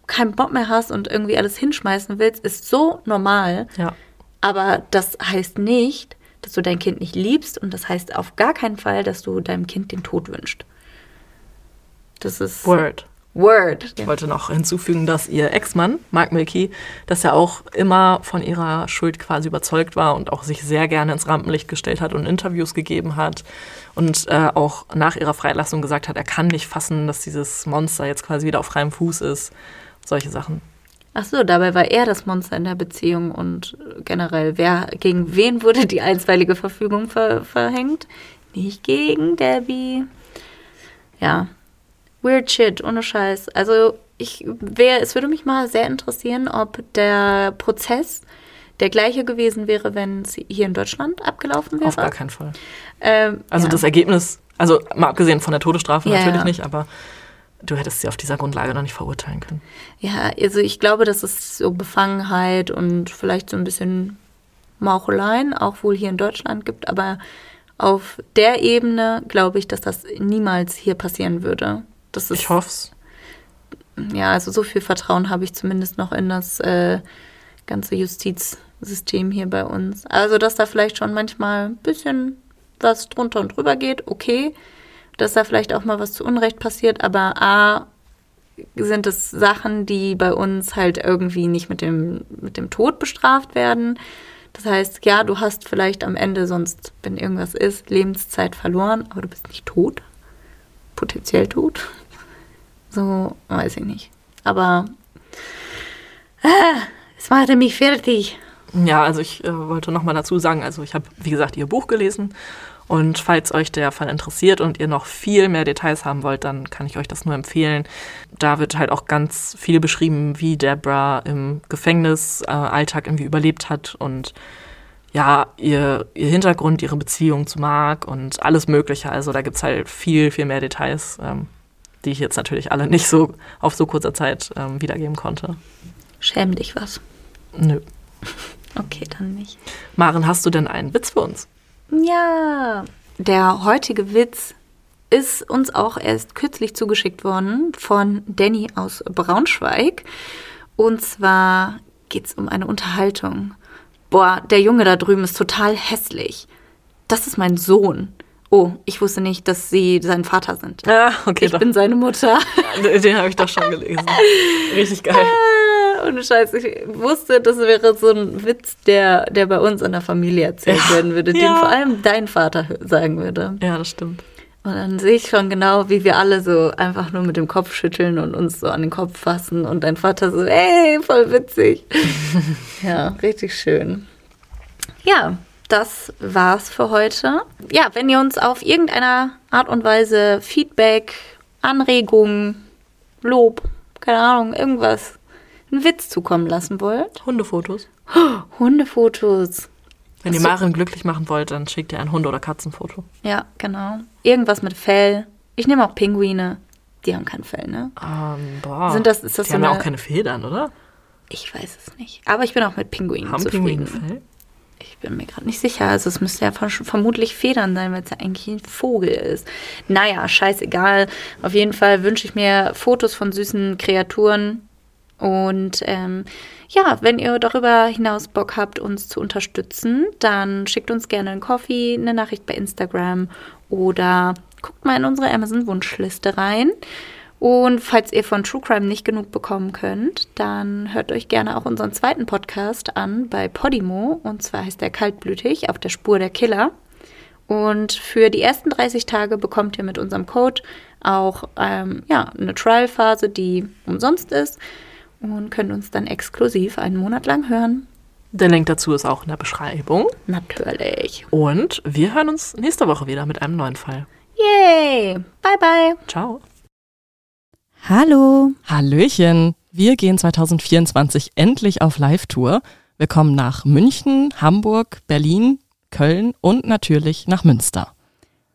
keinen Bock mehr hast und irgendwie alles hinschmeißen willst, ist so normal. Ja. Aber das heißt nicht, dass du dein Kind nicht liebst und das heißt auf gar keinen Fall, dass du deinem Kind den Tod wünschst. Das ist Word. Word. Ich wollte noch hinzufügen, dass ihr Ex-Mann, Mark Milkey, dass er auch immer von ihrer Schuld quasi überzeugt war und auch sich sehr gerne ins Rampenlicht gestellt hat und Interviews gegeben hat und äh, auch nach ihrer Freilassung gesagt hat, er kann nicht fassen, dass dieses Monster jetzt quasi wieder auf freiem Fuß ist. Solche Sachen. Ach so, dabei war er das Monster in der Beziehung und generell, wer gegen wen wurde die einstweilige Verfügung ver verhängt? Nicht gegen Debbie. Ja, weird shit, ohne Scheiß. Also ich wäre, es würde mich mal sehr interessieren, ob der Prozess der gleiche gewesen wäre, wenn es hier in Deutschland abgelaufen wäre. Auf gar keinen Fall. Ähm, Also ja. das Ergebnis, also mal abgesehen von der Todesstrafe Ja, natürlich ja. nicht, aber du hättest sie auf dieser Grundlage noch nicht verurteilen können. Ja, also ich glaube, dass es so Befangenheit und vielleicht so ein bisschen Maucheleien auch wohl hier in Deutschland gibt, aber auf der Ebene glaube ich, dass das niemals hier passieren würde. Das ist, Ich hoff's. ja, also so viel Vertrauen habe ich zumindest noch in das äh, ganze Justizsystem hier bei uns. Also, dass da vielleicht schon manchmal ein bisschen was drunter und drüber geht, okay. Dass da vielleicht auch mal was zu Unrecht passiert, aber A, sind es Sachen, die bei uns halt irgendwie nicht mit dem, mit dem Tod bestraft werden. Das heißt, ja, du hast vielleicht am Ende sonst, wenn irgendwas ist, Lebenszeit verloren, aber du bist nicht tot. Potenziell tot. So, weiß ich nicht. Aber ah, es machte mich fertig. Ja, also ich äh, wollte noch mal dazu sagen, also ich habe, wie gesagt, ihr Buch gelesen und falls euch der Fall interessiert und ihr noch viel mehr Details haben wollt, dann kann ich euch das nur empfehlen. Da wird halt auch ganz viel beschrieben, wie Deborah im Gefängnis äh, Alltag irgendwie überlebt hat und ja, ihr, ihr Hintergrund, ihre Beziehung zu Mark und alles Mögliche. Also da gibt's halt viel, viel mehr Details, ähm, die ich jetzt natürlich alle nicht so auf so kurzer Zeit ähm, wiedergeben konnte. Schäm dich was. Nö. Okay, dann nicht. Maren, hast du denn einen Witz für uns? Ja, der heutige Witz ist uns auch erst kürzlich zugeschickt worden von Danny aus Braunschweig. Und zwar geht es um eine Unterhaltung. Boah, der Junge da drüben ist total hässlich. Das ist mein Sohn. Oh, ich wusste nicht, dass sie sein Vater sind. Ja, okay, ich bin seine Mutter. Den habe ich doch schon gelesen. Richtig geil. ohne Scheiß. Ich wusste, das wäre so ein Witz, der, der bei uns in der Familie erzählt Ja, werden würde, den ja. vor allem dein Vater sagen würde. Ja, das stimmt. Und dann sehe ich schon genau, wie wir alle so einfach nur mit dem Kopf schütteln und uns so an den Kopf fassen und dein Vater so, ey, voll witzig. ja, richtig schön. Ja, das war's für heute. Ja, wenn ihr uns auf irgendeiner Art und Weise Feedback, Anregungen, Lob, keine Ahnung, irgendwas, einen Witz zukommen lassen wollt, Hundefotos. Hundefotos, Wenn ihr. Maren glücklich machen wollt, dann schickt ihr ein Hunde- oder Katzenfoto. ja, genau, irgendwas mit Fell. Ich nehme auch Pinguine. Die haben kein Fell, ne? Ähm, boah. Sind das- ist das Die so haben ja eine- auch keine Federn, oder? Ich weiß es nicht. Aber ich bin auch mit Pinguinen Haben zufrieden. Pinguine Fell? Ich bin mir gerade nicht sicher. Also es müsste ja ver- vermutlich Federn sein, weil es ja eigentlich ein Vogel ist. Naja, scheißegal. Auf jeden Fall wünsche ich mir Fotos von süßen Kreaturen. Und ähm, ja, wenn ihr darüber hinaus Bock habt, uns zu unterstützen, dann schickt uns gerne einen Coffee, eine Nachricht bei Instagram oder guckt mal in unsere Amazon-Wunschliste rein. Und falls ihr von True Crime nicht genug bekommen könnt, dann hört euch gerne auch unseren zweiten Podcast an bei Podimo. Und zwar heißt der Kaltblütig auf der Spur der Killer. Und für die ersten 30 Tage bekommt ihr mit unserem Code auch ähm, ja, eine Trial-Phase, die umsonst ist. Und könnt uns dann exklusiv einen Monat lang hören. Der Link dazu ist auch in der Beschreibung. Natürlich. Und wir hören uns nächste Woche wieder mit einem neuen Fall. Yay! Bye, bye! Ciao. Hallo. Hallöchen! Wir gehen 2024 endlich auf Live-Tour. Wir kommen nach München, Hamburg, Berlin, Köln und natürlich nach Münster.